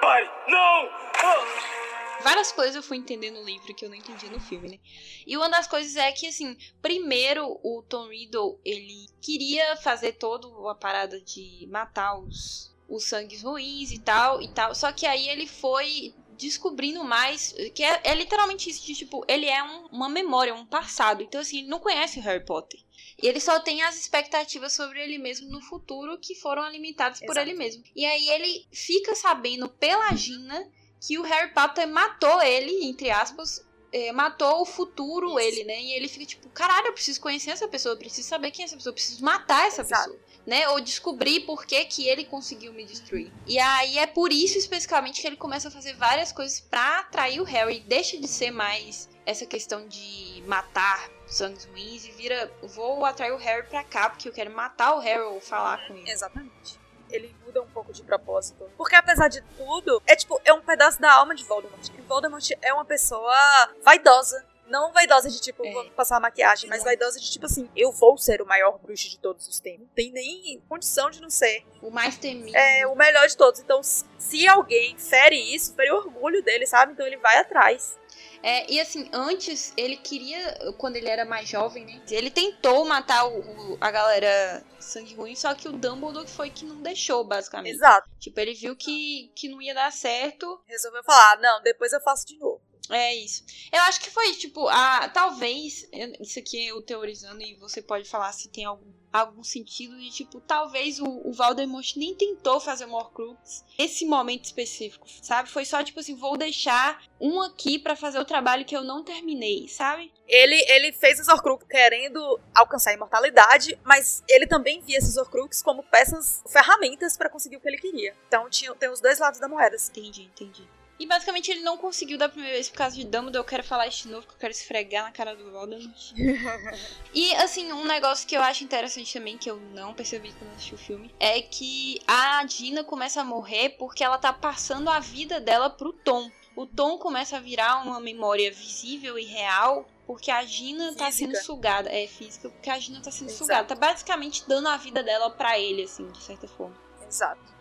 Pai, não! Ah! Várias coisas eu fui entender no livro que eu não entendi no filme, né? E uma das coisas é que, assim, primeiro o Tom Riddle, ele queria fazer toda a parada de matar os, os sangues ruins e tal, e tal. Só que aí ele foi descobrindo mais, que é, é literalmente isso, de, tipo, ele é um- uma memória, um passado. Então, assim, ele não conhece o Harry Potter. E ele só tem as expectativas sobre ele mesmo no futuro que foram alimentadas por Exato. ele mesmo. E aí ele fica sabendo pela Gina que o Harry Potter matou ele, entre aspas, é, matou o futuro ele, né? E ele fica tipo, caralho, eu preciso conhecer essa pessoa, eu preciso saber quem é essa pessoa, eu preciso matar essa Exato. pessoa, né? Ou descobrir por que que ele conseguiu me destruir. E aí é por isso especificamente que ele começa a fazer várias coisas pra atrair o Harry, deixa de ser mais essa questão de matar sangues ruins e vira, vou atrair o Harry pra cá porque eu quero matar o Harry ou falar com ele. Exatamente. Ele muda um pouco de propósito. Porque apesar de tudo, é tipo, é um pedaço da alma de Voldemort. E Voldemort é uma pessoa vaidosa. Não vaidosa de tipo, É. vou passar maquiagem, mas vaidosa de tipo assim, eu vou ser o maior bruxo de todos os tempos. Não tem nem condição de não ser. O mais temido. É o melhor de todos. Então, se alguém fere isso, fere o orgulho dele, sabe? Então ele vai atrás. É, e assim, antes ele queria, quando ele era mais jovem, né? Ele tentou matar o, o- a galera sangue ruim, só que o Dumbledore foi que não deixou, basicamente. Exato. Tipo, ele viu que, que não ia dar certo. Resolveu falar, não, depois eu faço de novo. É isso. Eu acho que foi, tipo, a, talvez, isso aqui eu teorizando e você pode falar se tem algum, algum sentido de, tipo, talvez o, o Voldemort nem tentou fazer o Horcrux nesse momento específico, sabe? Foi só, tipo assim, vou deixar um aqui pra fazer o trabalho que eu não terminei, sabe? Ele, ele fez os Horcrux querendo alcançar a imortalidade, mas ele também via esses Horcrux como peças, ferramentas pra conseguir o que ele queria. Então tinha, tem os dois lados da moeda. assim. Entendi, entendi. E basicamente ele não conseguiu da primeira vez por causa de Dumbledore. Eu quero falar isso de novo, que eu quero esfregar na cara do Voldemort. e assim, um negócio que eu acho interessante também, que eu não percebi quando assisti o filme, é que a Dina começa a morrer porque ela tá passando a vida dela pro Tom. O Tom começa a virar uma memória visível e real. Porque a Gina tá Física. sendo sugada. É, física, porque a Gina tá sendo Exato. sugada. Tá basicamente dando a vida dela pra ele, assim, de certa forma. Exato.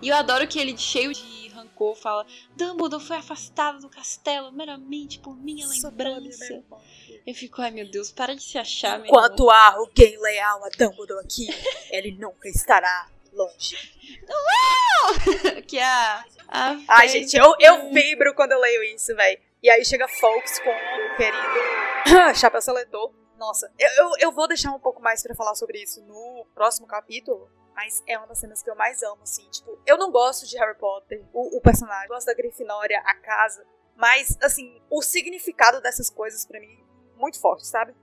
E eu adoro que ele, cheio de rancor, fala: Dumbledore foi afastado do castelo meramente por minha lembrança. Eu fico, ai meu Deus, para de se achar, meu Enquanto há alguém leal a Dumbledore aqui, ele nunca estará longe. irmão." Que a. a Ai, gente, eu, eu vibro quando eu leio isso, velho. E aí chega Folks com o querido Chapéu Seletor. Nossa, eu, eu, eu vou deixar um pouco mais pra falar sobre isso no próximo capítulo. Mas é uma das cenas que eu mais amo, assim. Tipo, eu não gosto de Harry Potter, o, o personagem. Eu gosto da Grifinória, a casa. Mas, assim, o significado dessas coisas pra mim, muito forte, sabe?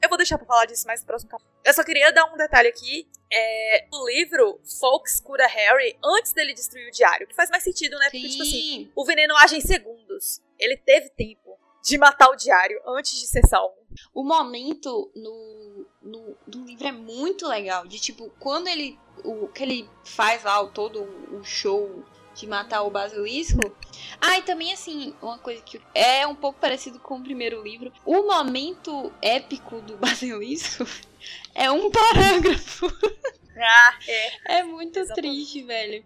Eu vou deixar pra falar disso mais no próximo capítulo. Eu só queria dar um detalhe aqui. É, no livro, Fawkes cura Harry antes dele destruir o diário. Que faz mais sentido, né? Porque, tipo assim, Sim. o veneno age em segundos. Ele teve tempo de matar o diário antes de ser salvo. O momento no, no, no livro é muito legal. De tipo, quando ele. O que ele faz lá, o todo o show de matar o basilisco. Ah, e também assim, uma coisa que é um pouco parecido com o primeiro livro. O momento épico do basilisco é um parágrafo. Ah, é. É muito Exatamente. triste, velho.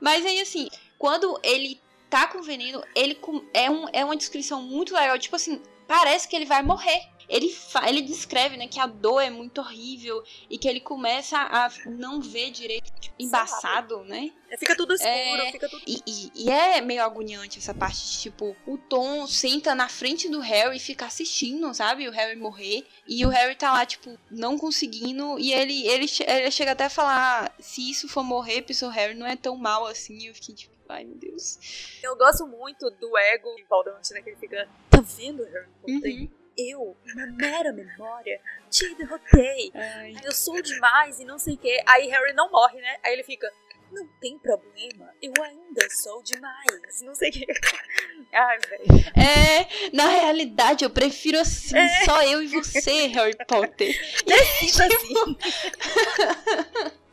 Mas aí, assim, quando ele tá com veneno, ele com- é, um, é uma descrição muito legal. Tipo assim, parece que ele vai morrer. Ele, ele descreve, né, que a dor é muito horrível e que ele começa a não ver direito, tipo, embaçado, né? Fica tudo escuro, É. fica tudo. E, e- e é meio agoniante essa parte de, tipo, o Tom senta na frente do Harry e fica assistindo, sabe? O Harry morrer. E o Harry tá lá, tipo, não conseguindo. E ele, ele, ele chega até a falar: "Ah, se isso for morrer, pessoal, Harry não é tão mal assim. Eu fiquei tipo, ai meu Deus. Eu gosto muito do ego de Voldemort, né? Que ele fica. Tá vendo, Harry? Uhum. Eu, uma mera memória, te derrotei. Ai. Eu sou demais e não sei o quê. Aí Harry não morre, né? Aí ele fica. Não tem problema, eu ainda sou demais. Não sei o quê. Ai, velho. É, na realidade, eu prefiro assim, só eu e você, Harry Potter. Isso assim.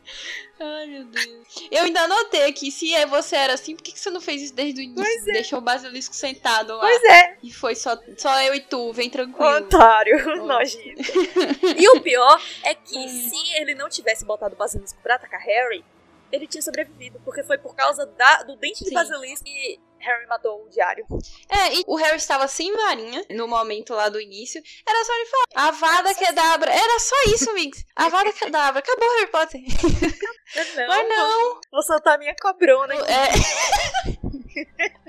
Ai, meu Deus. Eu ainda anotei aqui, se é, você era assim, por que, que você não fez isso desde o início? Pois é. Deixou o basilisco sentado lá. Pois é, E foi só, só eu e tu, vem tranquilo. otário, nojento. E o pior é que Hum. se ele não tivesse botado o basilisco pra atacar Harry, ele tinha sobrevivido. Porque foi por causa da- do dente de Sim. basilisco que Harry matou o diário. É, e o Harry estava sem varinha no momento lá do início. Era só ele falar, Avada Kedavra. Era só isso, Mix. Avada Kedavra. Acabou Harry Potter. Não, Mas não. Vou soltar minha cobrona. É.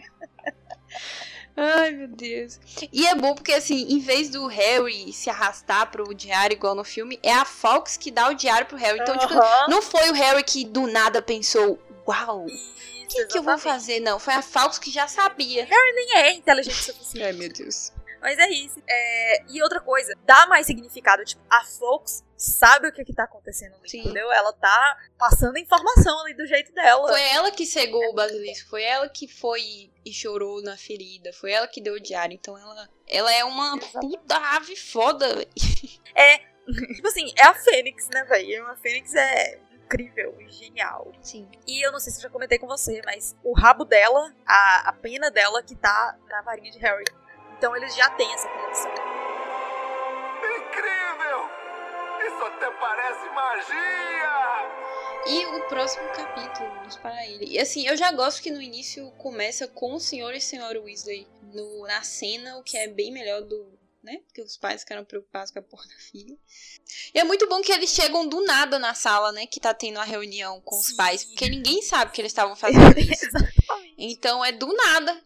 Ai, meu Deus. E é bom porque, assim, em vez do Harry se arrastar pro diário igual no filme, é a Fox que dá o diário pro Harry. Então, tipo, não foi o Harry que do nada pensou, uau, o que, que eu vou fazer? Não, foi a Fox que já sabia. Nem é inteligente o suficiente. Ai, meu Deus. Mas é isso. É, E outra coisa, dá mais significado. Tipo, a Fox sabe o que, que tá acontecendo ali, Sim. entendeu? Ela tá passando informação ali do jeito dela. Foi ela que cegou o basilisco, foi ela que foi e chorou na ferida, foi ela que deu o diário. Então ela, ela é uma puta ave foda. velho. Tipo assim, é a Fênix, né, velho? A Fênix é incrível genial. Sim. E eu não sei se eu já comentei com você, mas o rabo dela, a, a pena dela que tá na varinha de Harry. Então eles já têm essa conexão. Incrível! Isso até parece magia! E o próximo capítulo, vamos para ele. E assim, eu já gosto que no início começa com o senhor e senhora Weasley no, na cena, o que é bem melhor do. Né? Porque os pais ficaram preocupados com a porra da filha. E é muito bom que eles chegam do nada na sala, né? Que tá tendo a reunião com os Sim. pais. Porque ninguém sabe que eles estavam fazendo isso. Exatamente. Então é do nada.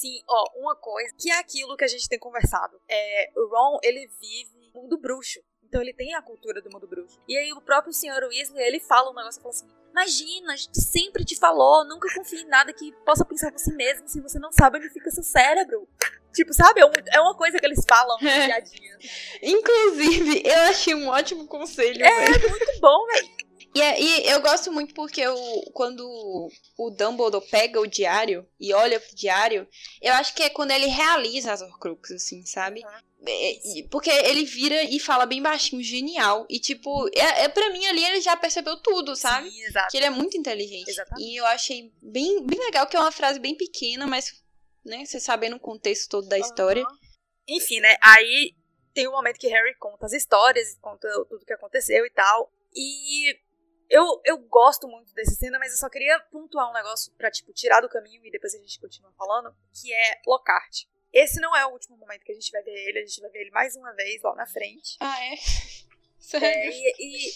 Sim, ó, uma coisa que é aquilo que a gente tem conversado. É, o Ron, ele vive no mundo bruxo. Então ele tem a cultura do mundo bruxo. E aí o próprio senhor Weasley, ele fala um negócio, fala assim, imagina, a gente sempre te falou, nunca confie em nada que possa pensar por si mesmo, se você não sabe onde fica seu cérebro. Tipo, sabe, é, é uma coisa que eles falam no dia a dia. Inclusive, eu achei um ótimo conselho. É, muito bom, velho. E, é- e eu gosto muito porque o, quando o Dumbledore pega o diário e olha pro diário, eu acho que é quando ele realiza as Horcruxes, assim, sabe? É, e- porque ele vira e fala bem baixinho, genial. E, tipo, é, é, pra mim ali ele já percebeu tudo, sabe? Sim. Que ele é muito inteligente. Exatamente. E eu achei bem, bem legal, que é uma frase bem pequena, mas, né, você sabendo o contexto todo da história. Aham. Enfim, né? Aí tem um momento que Harry conta as histórias, conta tudo que aconteceu e tal. E eu, eu gosto muito dessa cena, mas eu só queria pontuar um negócio pra, tipo, tirar do caminho e depois a gente continua falando, que é Lockhart. Esse não é o último momento que a gente vai ver ele, a gente vai ver ele mais uma vez lá na frente. Ah, é? É, Sério? e,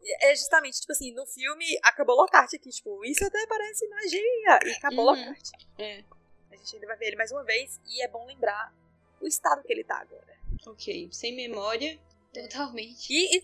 e é justamente, tipo assim, no filme acabou Lockhart aqui, tipo, isso até parece magia. E acabou Uhum. Lockhart. É. A gente ainda vai ver ele mais uma vez e é bom lembrar o estado que ele tá agora. Ok. Sem memória Totalmente. E, e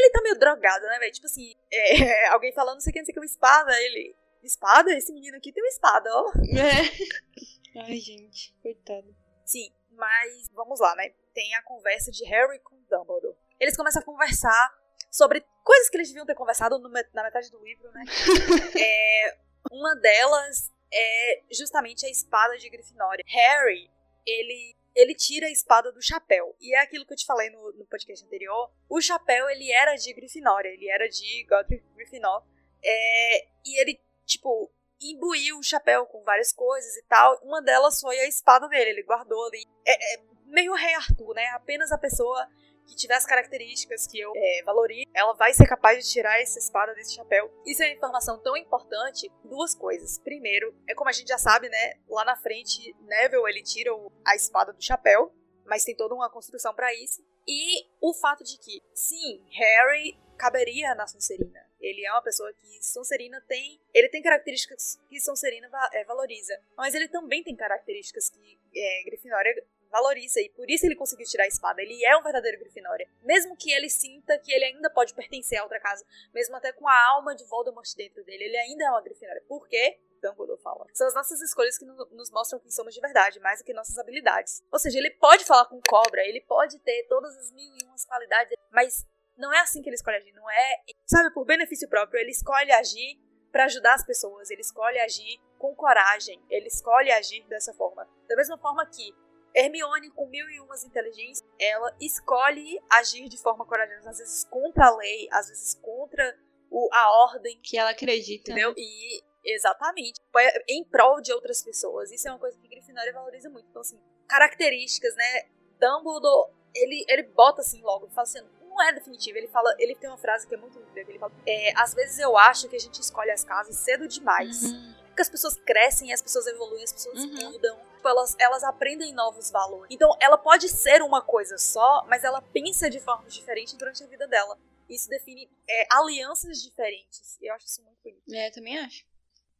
ele tá meio drogado, né, velho? Tipo assim, é, alguém falando não sei o que, não sei o que, uma espada, ele... Espada? Esse menino aqui tem uma espada, ó. É. Ai, gente, coitado. Sim, mas vamos lá, né? Tem a conversa de Harry com Dumbledore. Eles começam a conversar sobre coisas que eles deviam ter conversado no met- na metade do livro, né? É, uma delas é justamente a espada de Grifinória. Harry, ele ele tira a espada do chapéu. E é aquilo que eu te falei no, no podcast anterior. O chapéu, ele era de Grifinória. Ele era de Godric Gryffindor. É, e ele, tipo, imbuiu o chapéu com várias coisas e tal. Uma delas foi a espada dele. Ele guardou ali. É, é meio Rei Arthur, né? Apenas a pessoa que tiver as características que eu é, valorizo, ela vai ser capaz de tirar essa espada desse chapéu. Isso é uma informação tão importante. Duas coisas. Primeiro, é como a gente já sabe, né? Lá na frente, Neville ele tira a espada do chapéu, mas tem toda uma construção pra isso. E o fato de que, sim, Harry caberia na Sonserina. Ele é uma pessoa que Sonserina tem. Ele tem características que Sonserina é, valoriza. Mas ele também tem características que é, Grifinória valoriza. E por isso ele conseguiu tirar a espada. Ele é um verdadeiro Grifinória. Mesmo que ele sinta que ele ainda pode pertencer a outra casa. Mesmo até com a alma de Voldemort dentro dele. Ele ainda é uma Grifinória. Por quê? Dumbledore fala. São as nossas escolhas que no- nos mostram quem somos de verdade, mais do que nossas habilidades. Ou seja, ele pode falar com cobra, ele pode ter todas as mil e umas qualidades, mas não é assim que ele escolhe agir, não é, sabe, por benefício próprio, ele escolhe agir pra ajudar as pessoas, ele escolhe agir com coragem, ele escolhe agir dessa forma. Da mesma forma que Hermione, com mil e umas inteligências, ela escolhe agir de forma corajosa, às vezes contra a lei, às vezes contra o- a ordem, Que ela acredita. entendeu? E exatamente, em prol de outras pessoas. Isso é uma coisa que Grifinória valoriza muito. Então, assim, características, né? Dumbledore, ele, ele bota assim logo, fala assim, não é definitivo. Ele fala, ele tem uma frase que é muito linda, ele fala, é, às vezes eu acho que a gente escolhe as casas cedo demais. Uhum. Porque as pessoas crescem, as pessoas evoluem, as pessoas Uhum. mudam. Tipo, elas, elas aprendem novos valores. Então, ela pode ser uma coisa só, mas ela pensa de formas diferentes durante a vida dela. Isso define é, alianças diferentes. E eu acho isso muito bonito. É, também acho.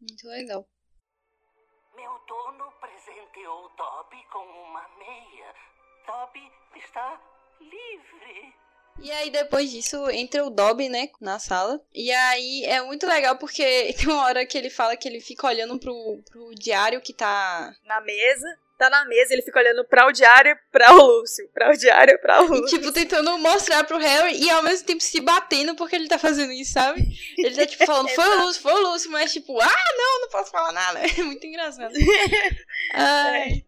Muito legal. Meu dono presenteou Dobby com uma meia. Dobby está livre. E aí, depois disso, entra o Dobby, né, na sala. E aí é muito legal porque tem uma hora que ele fala que ele fica olhando pro, pro diário que tá. Na mesa, tá na mesa, ele fica olhando pra o diário, pra o Lúcio. Pra o diário, pra o E, Lúcio. tipo, tentando mostrar pro Harry e ao mesmo tempo se batendo porque ele tá fazendo isso, sabe? Ele tá, tipo, falando, foi o Lúcio, foi o Lúcio, mas, tipo, ah, não, não posso falar nada. É muito engraçado. Ai.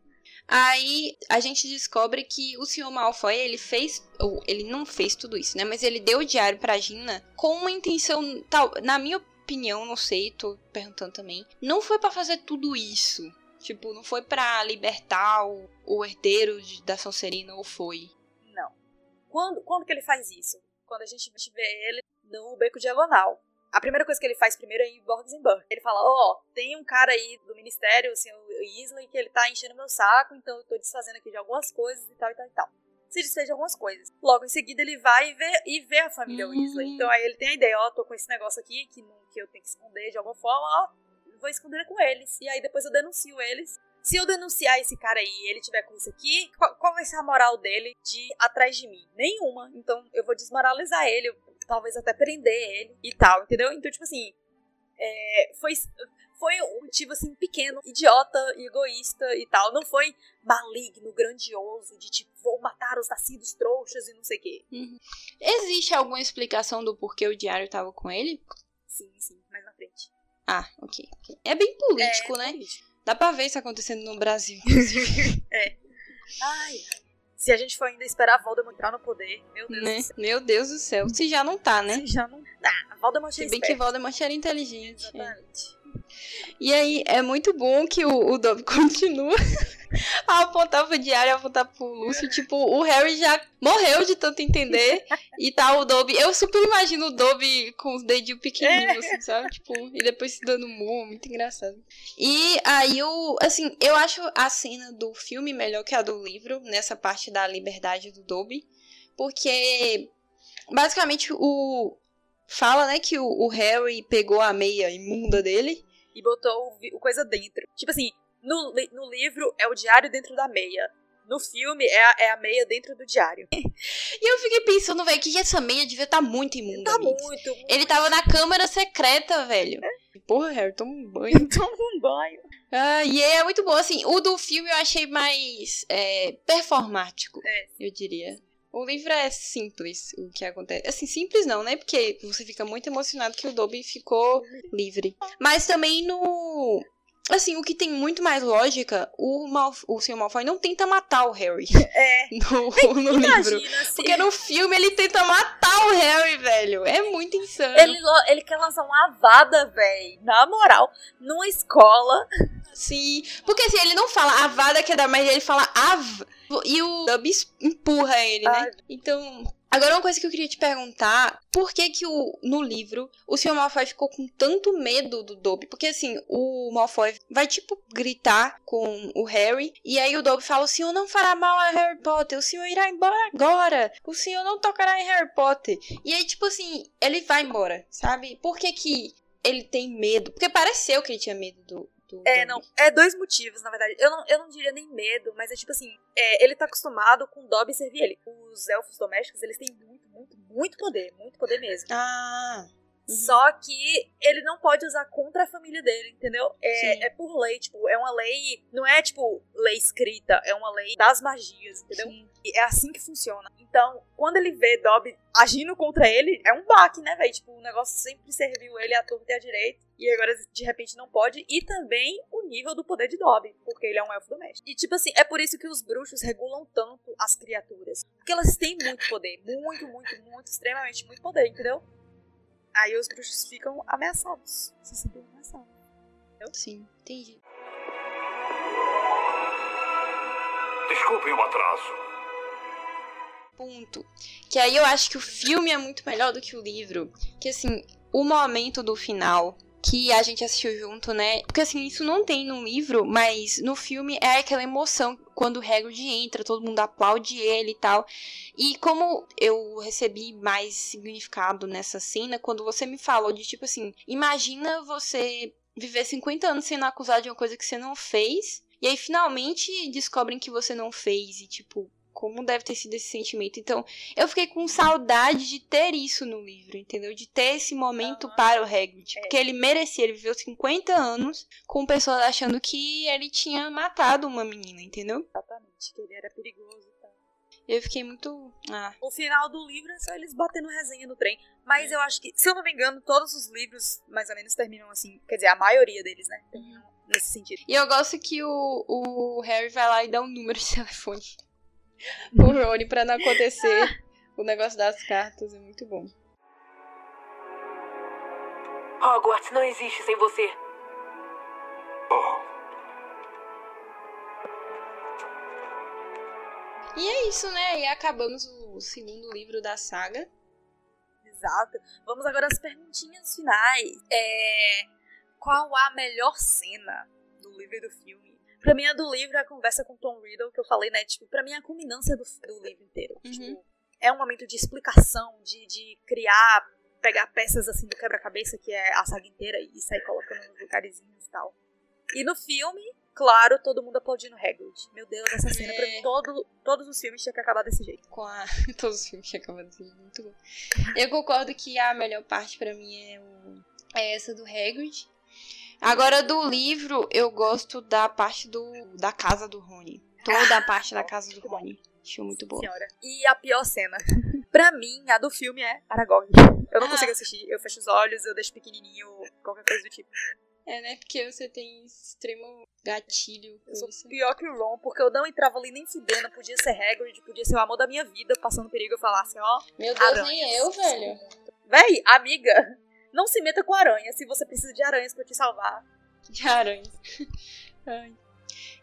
Aí a gente descobre que o Sr. Malfoy, ele fez, ou ele não fez tudo isso, né? Mas ele deu o diário pra Gina com uma intenção, tal, na minha opinião, não sei, tô perguntando também, não foi pra fazer tudo isso. Tipo, não foi pra libertar o, o herdeiro de- da Sonserina, ou foi? Não. Quando, quando que ele faz isso? Quando a gente vê ele no beco diagonal. A primeira coisa que ele faz primeiro é ir em Borgsenburg. Ele fala, ó, tem um cara aí do ministério, o senhor Isley, que ele tá enchendo meu saco, então eu tô desfazendo aqui de algumas coisas e tal e tal e tal. Se desfez de algumas coisas. Logo em seguida ele vai e vê, e vê a família Hum. Weasley. Então aí ele tem a ideia, ó, tô com esse negócio aqui que, não- que eu tenho que esconder de alguma forma, ó, vou esconder com eles. E aí depois eu denuncio eles. Se eu denunciar esse cara aí e ele tiver com isso aqui, qual, qual vai ser a moral dele de ir atrás de mim? Nenhuma. Então eu vou desmoralizar ele, eu- talvez até prender ele e tal, entendeu? Então, tipo assim, é, foi, foi um motivo assim pequeno, idiota, egoísta e tal. Não foi maligno, grandioso, de tipo, vou matar os nascidos trouxas e não sei o quê. Existe alguma explicação do porquê o diário tava com ele? Sim, sim, mais na frente. Ah, ok. ok. É bem político, É, né? político. Dá pra ver isso acontecendo no Brasil. Ai, ai. Se a gente for ainda esperar Voldemort entrar no poder, meu Deus né? do céu. Meu Deus do céu. Se já não tá, né? Se já não dá. Voldemort é Se bem que esperto. Voldemort era inteligente. é. Exatamente. E aí, é muito bom que o, o Dobby continua a apontar pro diário, apontar pro Lúcio. Tipo, o Harry já morreu de tanto entender. e tá o Dobby. Eu super imagino o Dobby com os dedinhos pequenininhos, assim, sabe? Tipo, e depois se dando murro, muito engraçado. E aí, eu, assim, eu acho a cena do filme melhor que a do livro, nessa parte da liberdade do Dobby. Porque, basicamente, o. Fala, né, que o, o Harry pegou a meia imunda dele. E botou o, o coisa dentro. Tipo assim, no, no livro é o diário dentro da meia. No filme, é a, é a meia dentro do diário. E eu fiquei pensando, velho, que essa meia devia estar muito imunda. Tá muito, muito. Ele tava na câmara secreta, velho. Porra, Harry, toma um banho. Toma um banho. Ah, e é muito bom, assim, o do filme eu achei mais é, performático, É. eu diria. O livro é simples, o que acontece. Assim, simples não, né? Porque você fica muito emocionado que o Dobby ficou livre. Mas também no... Assim, o que tem muito mais lógica, o, Malf o Sr. Malfoy não tenta matar o Harry É. no, no livro. Imagina se Porque no filme ele tenta matar o Harry, velho. É muito insano. ele, ele quer lançar uma avada, véi. Na moral, numa escola. Sim, porque assim, ele não fala avada que é da, mas ele fala av. E o Dobby es- empurra ele, né? Ai. Então. Agora, uma coisa que eu queria te perguntar: por que que o, no livro o Sr. Malfoy ficou com tanto medo do Dobby? Porque assim, o Malfoy vai tipo gritar com o Harry, e aí o Dobby fala: o senhor não fará mal a Harry Potter, o senhor irá embora agora, o senhor não tocará em Harry Potter. E aí, tipo assim, ele vai embora, sabe? Por que que ele tem medo? Porque pareceu que ele tinha medo do. Do É, não. É dois motivos, na verdade. Eu não, eu não diria nem medo, mas é tipo assim: é, ele tá acostumado com Dobby servir ele. Os elfos domésticos, eles têm muito, muito, muito poder. Muito poder mesmo. Ah, Uhum. Só que ele não pode usar contra a família dele, entendeu? É, é por lei, tipo, é uma lei. Não é tipo lei escrita, é uma lei das magias, entendeu? sim. E é assim que funciona. Então, quando ele vê Dobby agindo contra ele, é um baque, né, velho? Tipo, o negócio sempre serviu ele à torta e à direita. E agora, de repente, não pode. E também o nível do poder de Dobby, porque ele é um elfo doméstico. E, tipo assim, é por isso que os bruxos regulam tanto as criaturas. Porque elas têm muito poder. Muito, muito, muito, extremamente muito poder, entendeu? Aí os bruxos ficam ameaçados. Se sentem ameaçados. Sim, entendi. Desculpem o atraso. Ponto. Que aí eu acho que o filme é muito melhor do que o livro. Que assim, o momento do final que a gente assistiu junto, né? Porque assim, isso não tem no livro, mas no filme é aquela emoção quando o Hagrid entra, todo mundo aplaude ele e tal. E como eu recebi mais significado nessa cena, quando você me falou de tipo assim, imagina você viver 50 anos sendo acusado de uma coisa que você não fez, e aí finalmente descobrem que você não fez e tipo, como deve ter sido esse sentimento. Então, eu fiquei com saudade de ter isso no livro, entendeu? De ter esse momento Aham. para o Hagrid. É. Porque ele merecia, ele viveu 50 anos com pessoas achando que ele tinha matado uma menina, entendeu? Exatamente, que ele era perigoso e tal. Eu fiquei muito. Ah, O final do livro é só eles batendo resenha no trem. Mas eu acho que, se eu não me engano, todos os livros mais ou menos terminam assim. Quer dizer, a maioria deles, né? Terminam nesse sentido. E eu gosto que o, o Harry vai lá e dá um número de telefone pro Rony pra não acontecer o negócio das cartas. É muito bom. Hogwarts não existe sem você. Bom, E é isso, né? E acabamos o segundo livro da saga. Exato. Vamos agora às perguntinhas finais. É. Qual a melhor cena do livro e do filme? Pra mim, a do livro é a conversa com Tom Riddle, que eu falei, né? Tipo, pra mim é a culminância do, do livro inteiro. Uhum. Tipo, é um momento de explicação, de, de criar, pegar peças assim do quebra-cabeça, que é a saga inteira, e sair colocando nos lugarzinhos e tal. E no filme, claro, todo mundo aplaudindo Hagrid. Meu Deus, essa cena, pra É. mim, todo, todos os filmes tinham que acabar desse jeito. com a. Todos os filmes que acabam de ser muito bom. Eu concordo que a melhor parte pra mim é, o... é essa do Hagrid. Agora, do livro, eu gosto da parte do da casa do Rony. Toda a parte da casa do. Rony. Acho muito boa. Senhora. E a pior cena. pra mim, a do filme é Aragorn. Eu não Ah. consigo assistir. Eu fecho os olhos, eu deixo pequenininho, qualquer coisa do tipo. É, né? Porque você tem extremo gatilho Eu sou isso. pior que o Ron, porque eu não entrava ali nem fudendo. Podia ser Hagrid, podia ser o amor da minha vida, passando perigo. Eu falasse, ó, Meu Deus, aranhas. nem eu, velho. Véi, amiga, não se meta com aranha se você precisa de aranhas pra te salvar. De aranhas. Ai.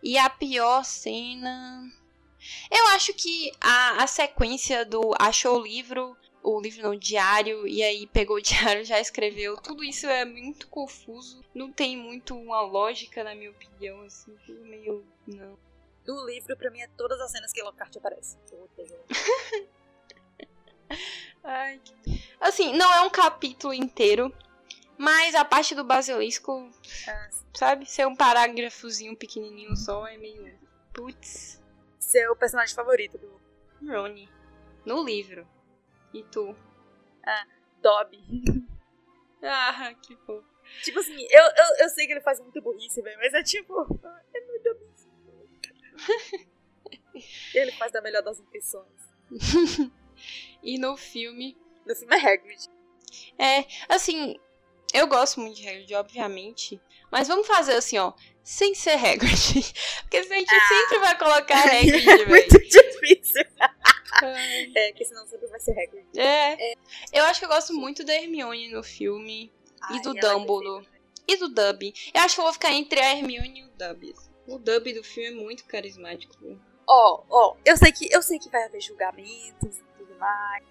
E a pior cena. Eu acho que a, a sequência do achou o livro, o livro no diário, e aí pegou o diário já escreveu. Tudo isso é muito confuso. Não tem muito uma lógica, na minha opinião, assim. Tudo meio. Não. Do livro, pra mim, é todas as cenas que Lockhart aparece. Eu odeio. Ai, que- Assim, não é um capítulo inteiro, mas a parte do basilisco, Ah, sabe? Ser um parágrafozinho pequenininho só é meio. Putz. seu personagem favorito do Rony. No livro. E tu? Dobby. Ah, que fofo. Tipo assim, eu, eu, eu sei que ele faz muita burrice, velho, mas é tipo. É muito absurdo. ele faz da melhor das intenções. E no filme. No filme é Hagrid. É, assim, eu gosto muito de Hagrid, obviamente. Mas vamos fazer assim, ó. Sem ser Hagrid. Porque senão a gente sempre vai colocar Hagrid, é muito difícil. é, que senão sempre vai ser Hagrid. É. Eu acho que eu gosto muito da Hermione no filme. e do Ai, ela é Dumbledore. E do Dub. Eu acho que eu vou ficar entre a Hermione e o Dub. O Dub do filme é muito carismático. Ó, ó, eu sei que eu sei que vai haver julgamentos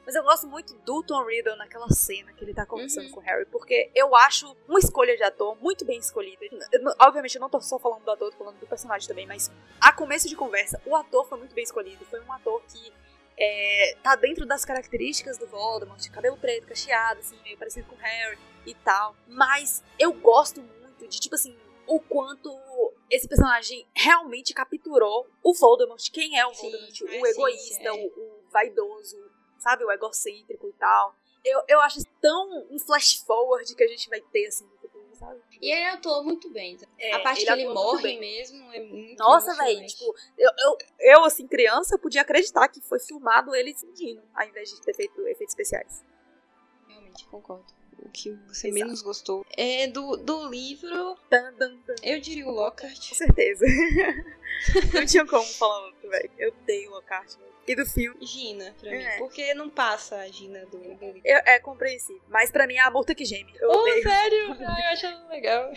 mas eu gosto muito do Tom Riddle naquela cena que ele tá conversando Uhum. com o Harry, porque eu acho uma escolha de ator muito bem escolhida. Eu obviamente eu não tô só falando do ator, tô falando do personagem também, mas a começo de conversa, o ator foi muito bem escolhido, foi um ator que é, tá dentro das características do Voldemort, de cabelo preto, cacheado, assim, meio parecido com o Harry e tal. Mas eu gosto muito de, tipo assim, o quanto esse personagem realmente capturou o Voldemort. Quem é o Sim, Voldemort? a o essência, egoísta, é. o, o vaidoso, sabe? O egocêntrico e tal. Eu, eu acho tão um flash forward que a gente vai ter, assim, no futuro, sabe? E ele atuou muito bem. É, a parte ele que ele morre mesmo é muito Nossa, velho, tipo, eu, eu, eu, assim, criança, podia acreditar que foi filmado ele fingindo, ao invés de ter feito efeitos especiais. Realmente, concordo. O que você Exato. menos gostou é do, do livro. Eu diria o Lockhart. Com certeza. não tinha como falar velho. Eu odeio o Lockhart. E do filme, Gina, pra É. mim. Porque não passa a Gina do, eu- é compreensível. Mas pra mim é a multa que geme. Eu Oh, odeio. sério? Eu acho legal.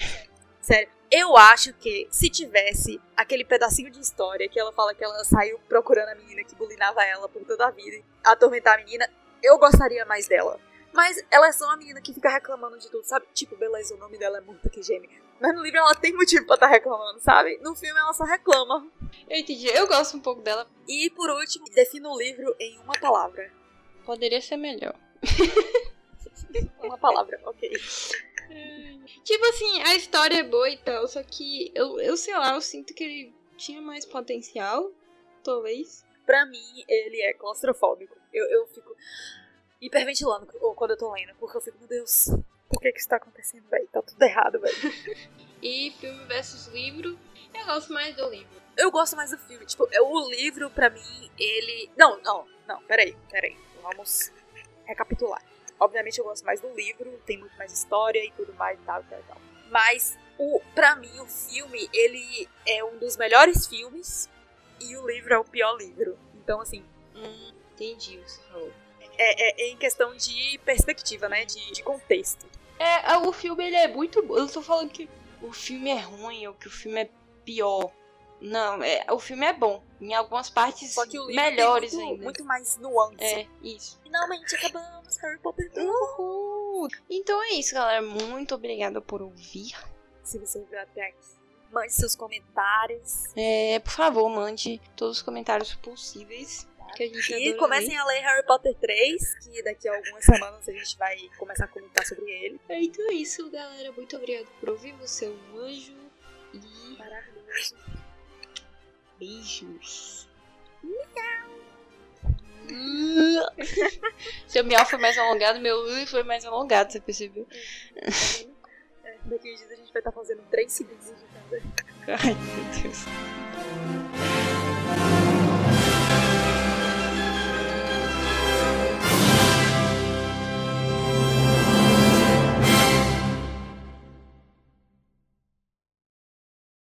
Sério. Eu acho que se tivesse aquele pedacinho de história que ela fala que ela saiu procurando a menina que bulinava ela por toda a vida, e atormentar a menina, eu gostaria mais dela. Mas ela é só uma menina que fica reclamando de tudo, sabe? Tipo, beleza, o nome dela é Murta que geme. Mas no livro ela tem motivo pra estar reclamando, sabe? No filme ela só reclama. Eu entendi. Eu gosto um pouco dela. E por último, defina o livro em uma palavra. Poderia ser melhor. Uma palavra, ok. Tipo assim, a história é boa e tal, só que eu, eu sei lá, eu sinto que ele tinha mais potencial, talvez. Pra mim, ele é claustrofóbico. Eu, eu fico hiperventilando quando eu tô lendo, porque eu fico, meu Deus, por que que isso tá acontecendo, velho? Tá tudo errado, velho. E filme versus livro, eu gosto mais do livro. Eu gosto mais do filme. Tipo, eu- o livro, pra mim, ele. Não, não, não, peraí, peraí. Vamos recapitular. Obviamente eu gosto mais do livro, tem muito mais história e tudo mais e tal, e tal, e tal. Mas, o, pra mim, o filme, ele é um dos melhores filmes e o livro é o pior livro. Então, assim, Hum, entendi o que você falou. é, é- é em questão de perspectiva, né? De, de contexto. É, o filme ele é muito bom. Eu não tô falando que o filme é ruim ou que o filme é pior. Não, é, o filme é bom. Em algumas partes melhores muito, ainda. muito mais nuance. É, isso. Finalmente acabamos Harry Potter 2. Uhul. Então é isso, galera. Muito obrigada por ouvir. Se você viu até aqui, mande seus comentários. É, por favor, mande todos os comentários possíveis. Que a gente E comecem a ler Harry Potter 3, que daqui a algumas semanas a gente vai começar a comentar sobre ele. ler. Então é isso, galera. Muito obrigada por ouvir. Você é um anjo. E Maravilhoso. beijos. Seu miau foi mais alongado, meu ui foi mais alongado, você percebeu? É, daqui a dias a gente vai estar fazendo 3 segundos de cada. Ai, meu Deus.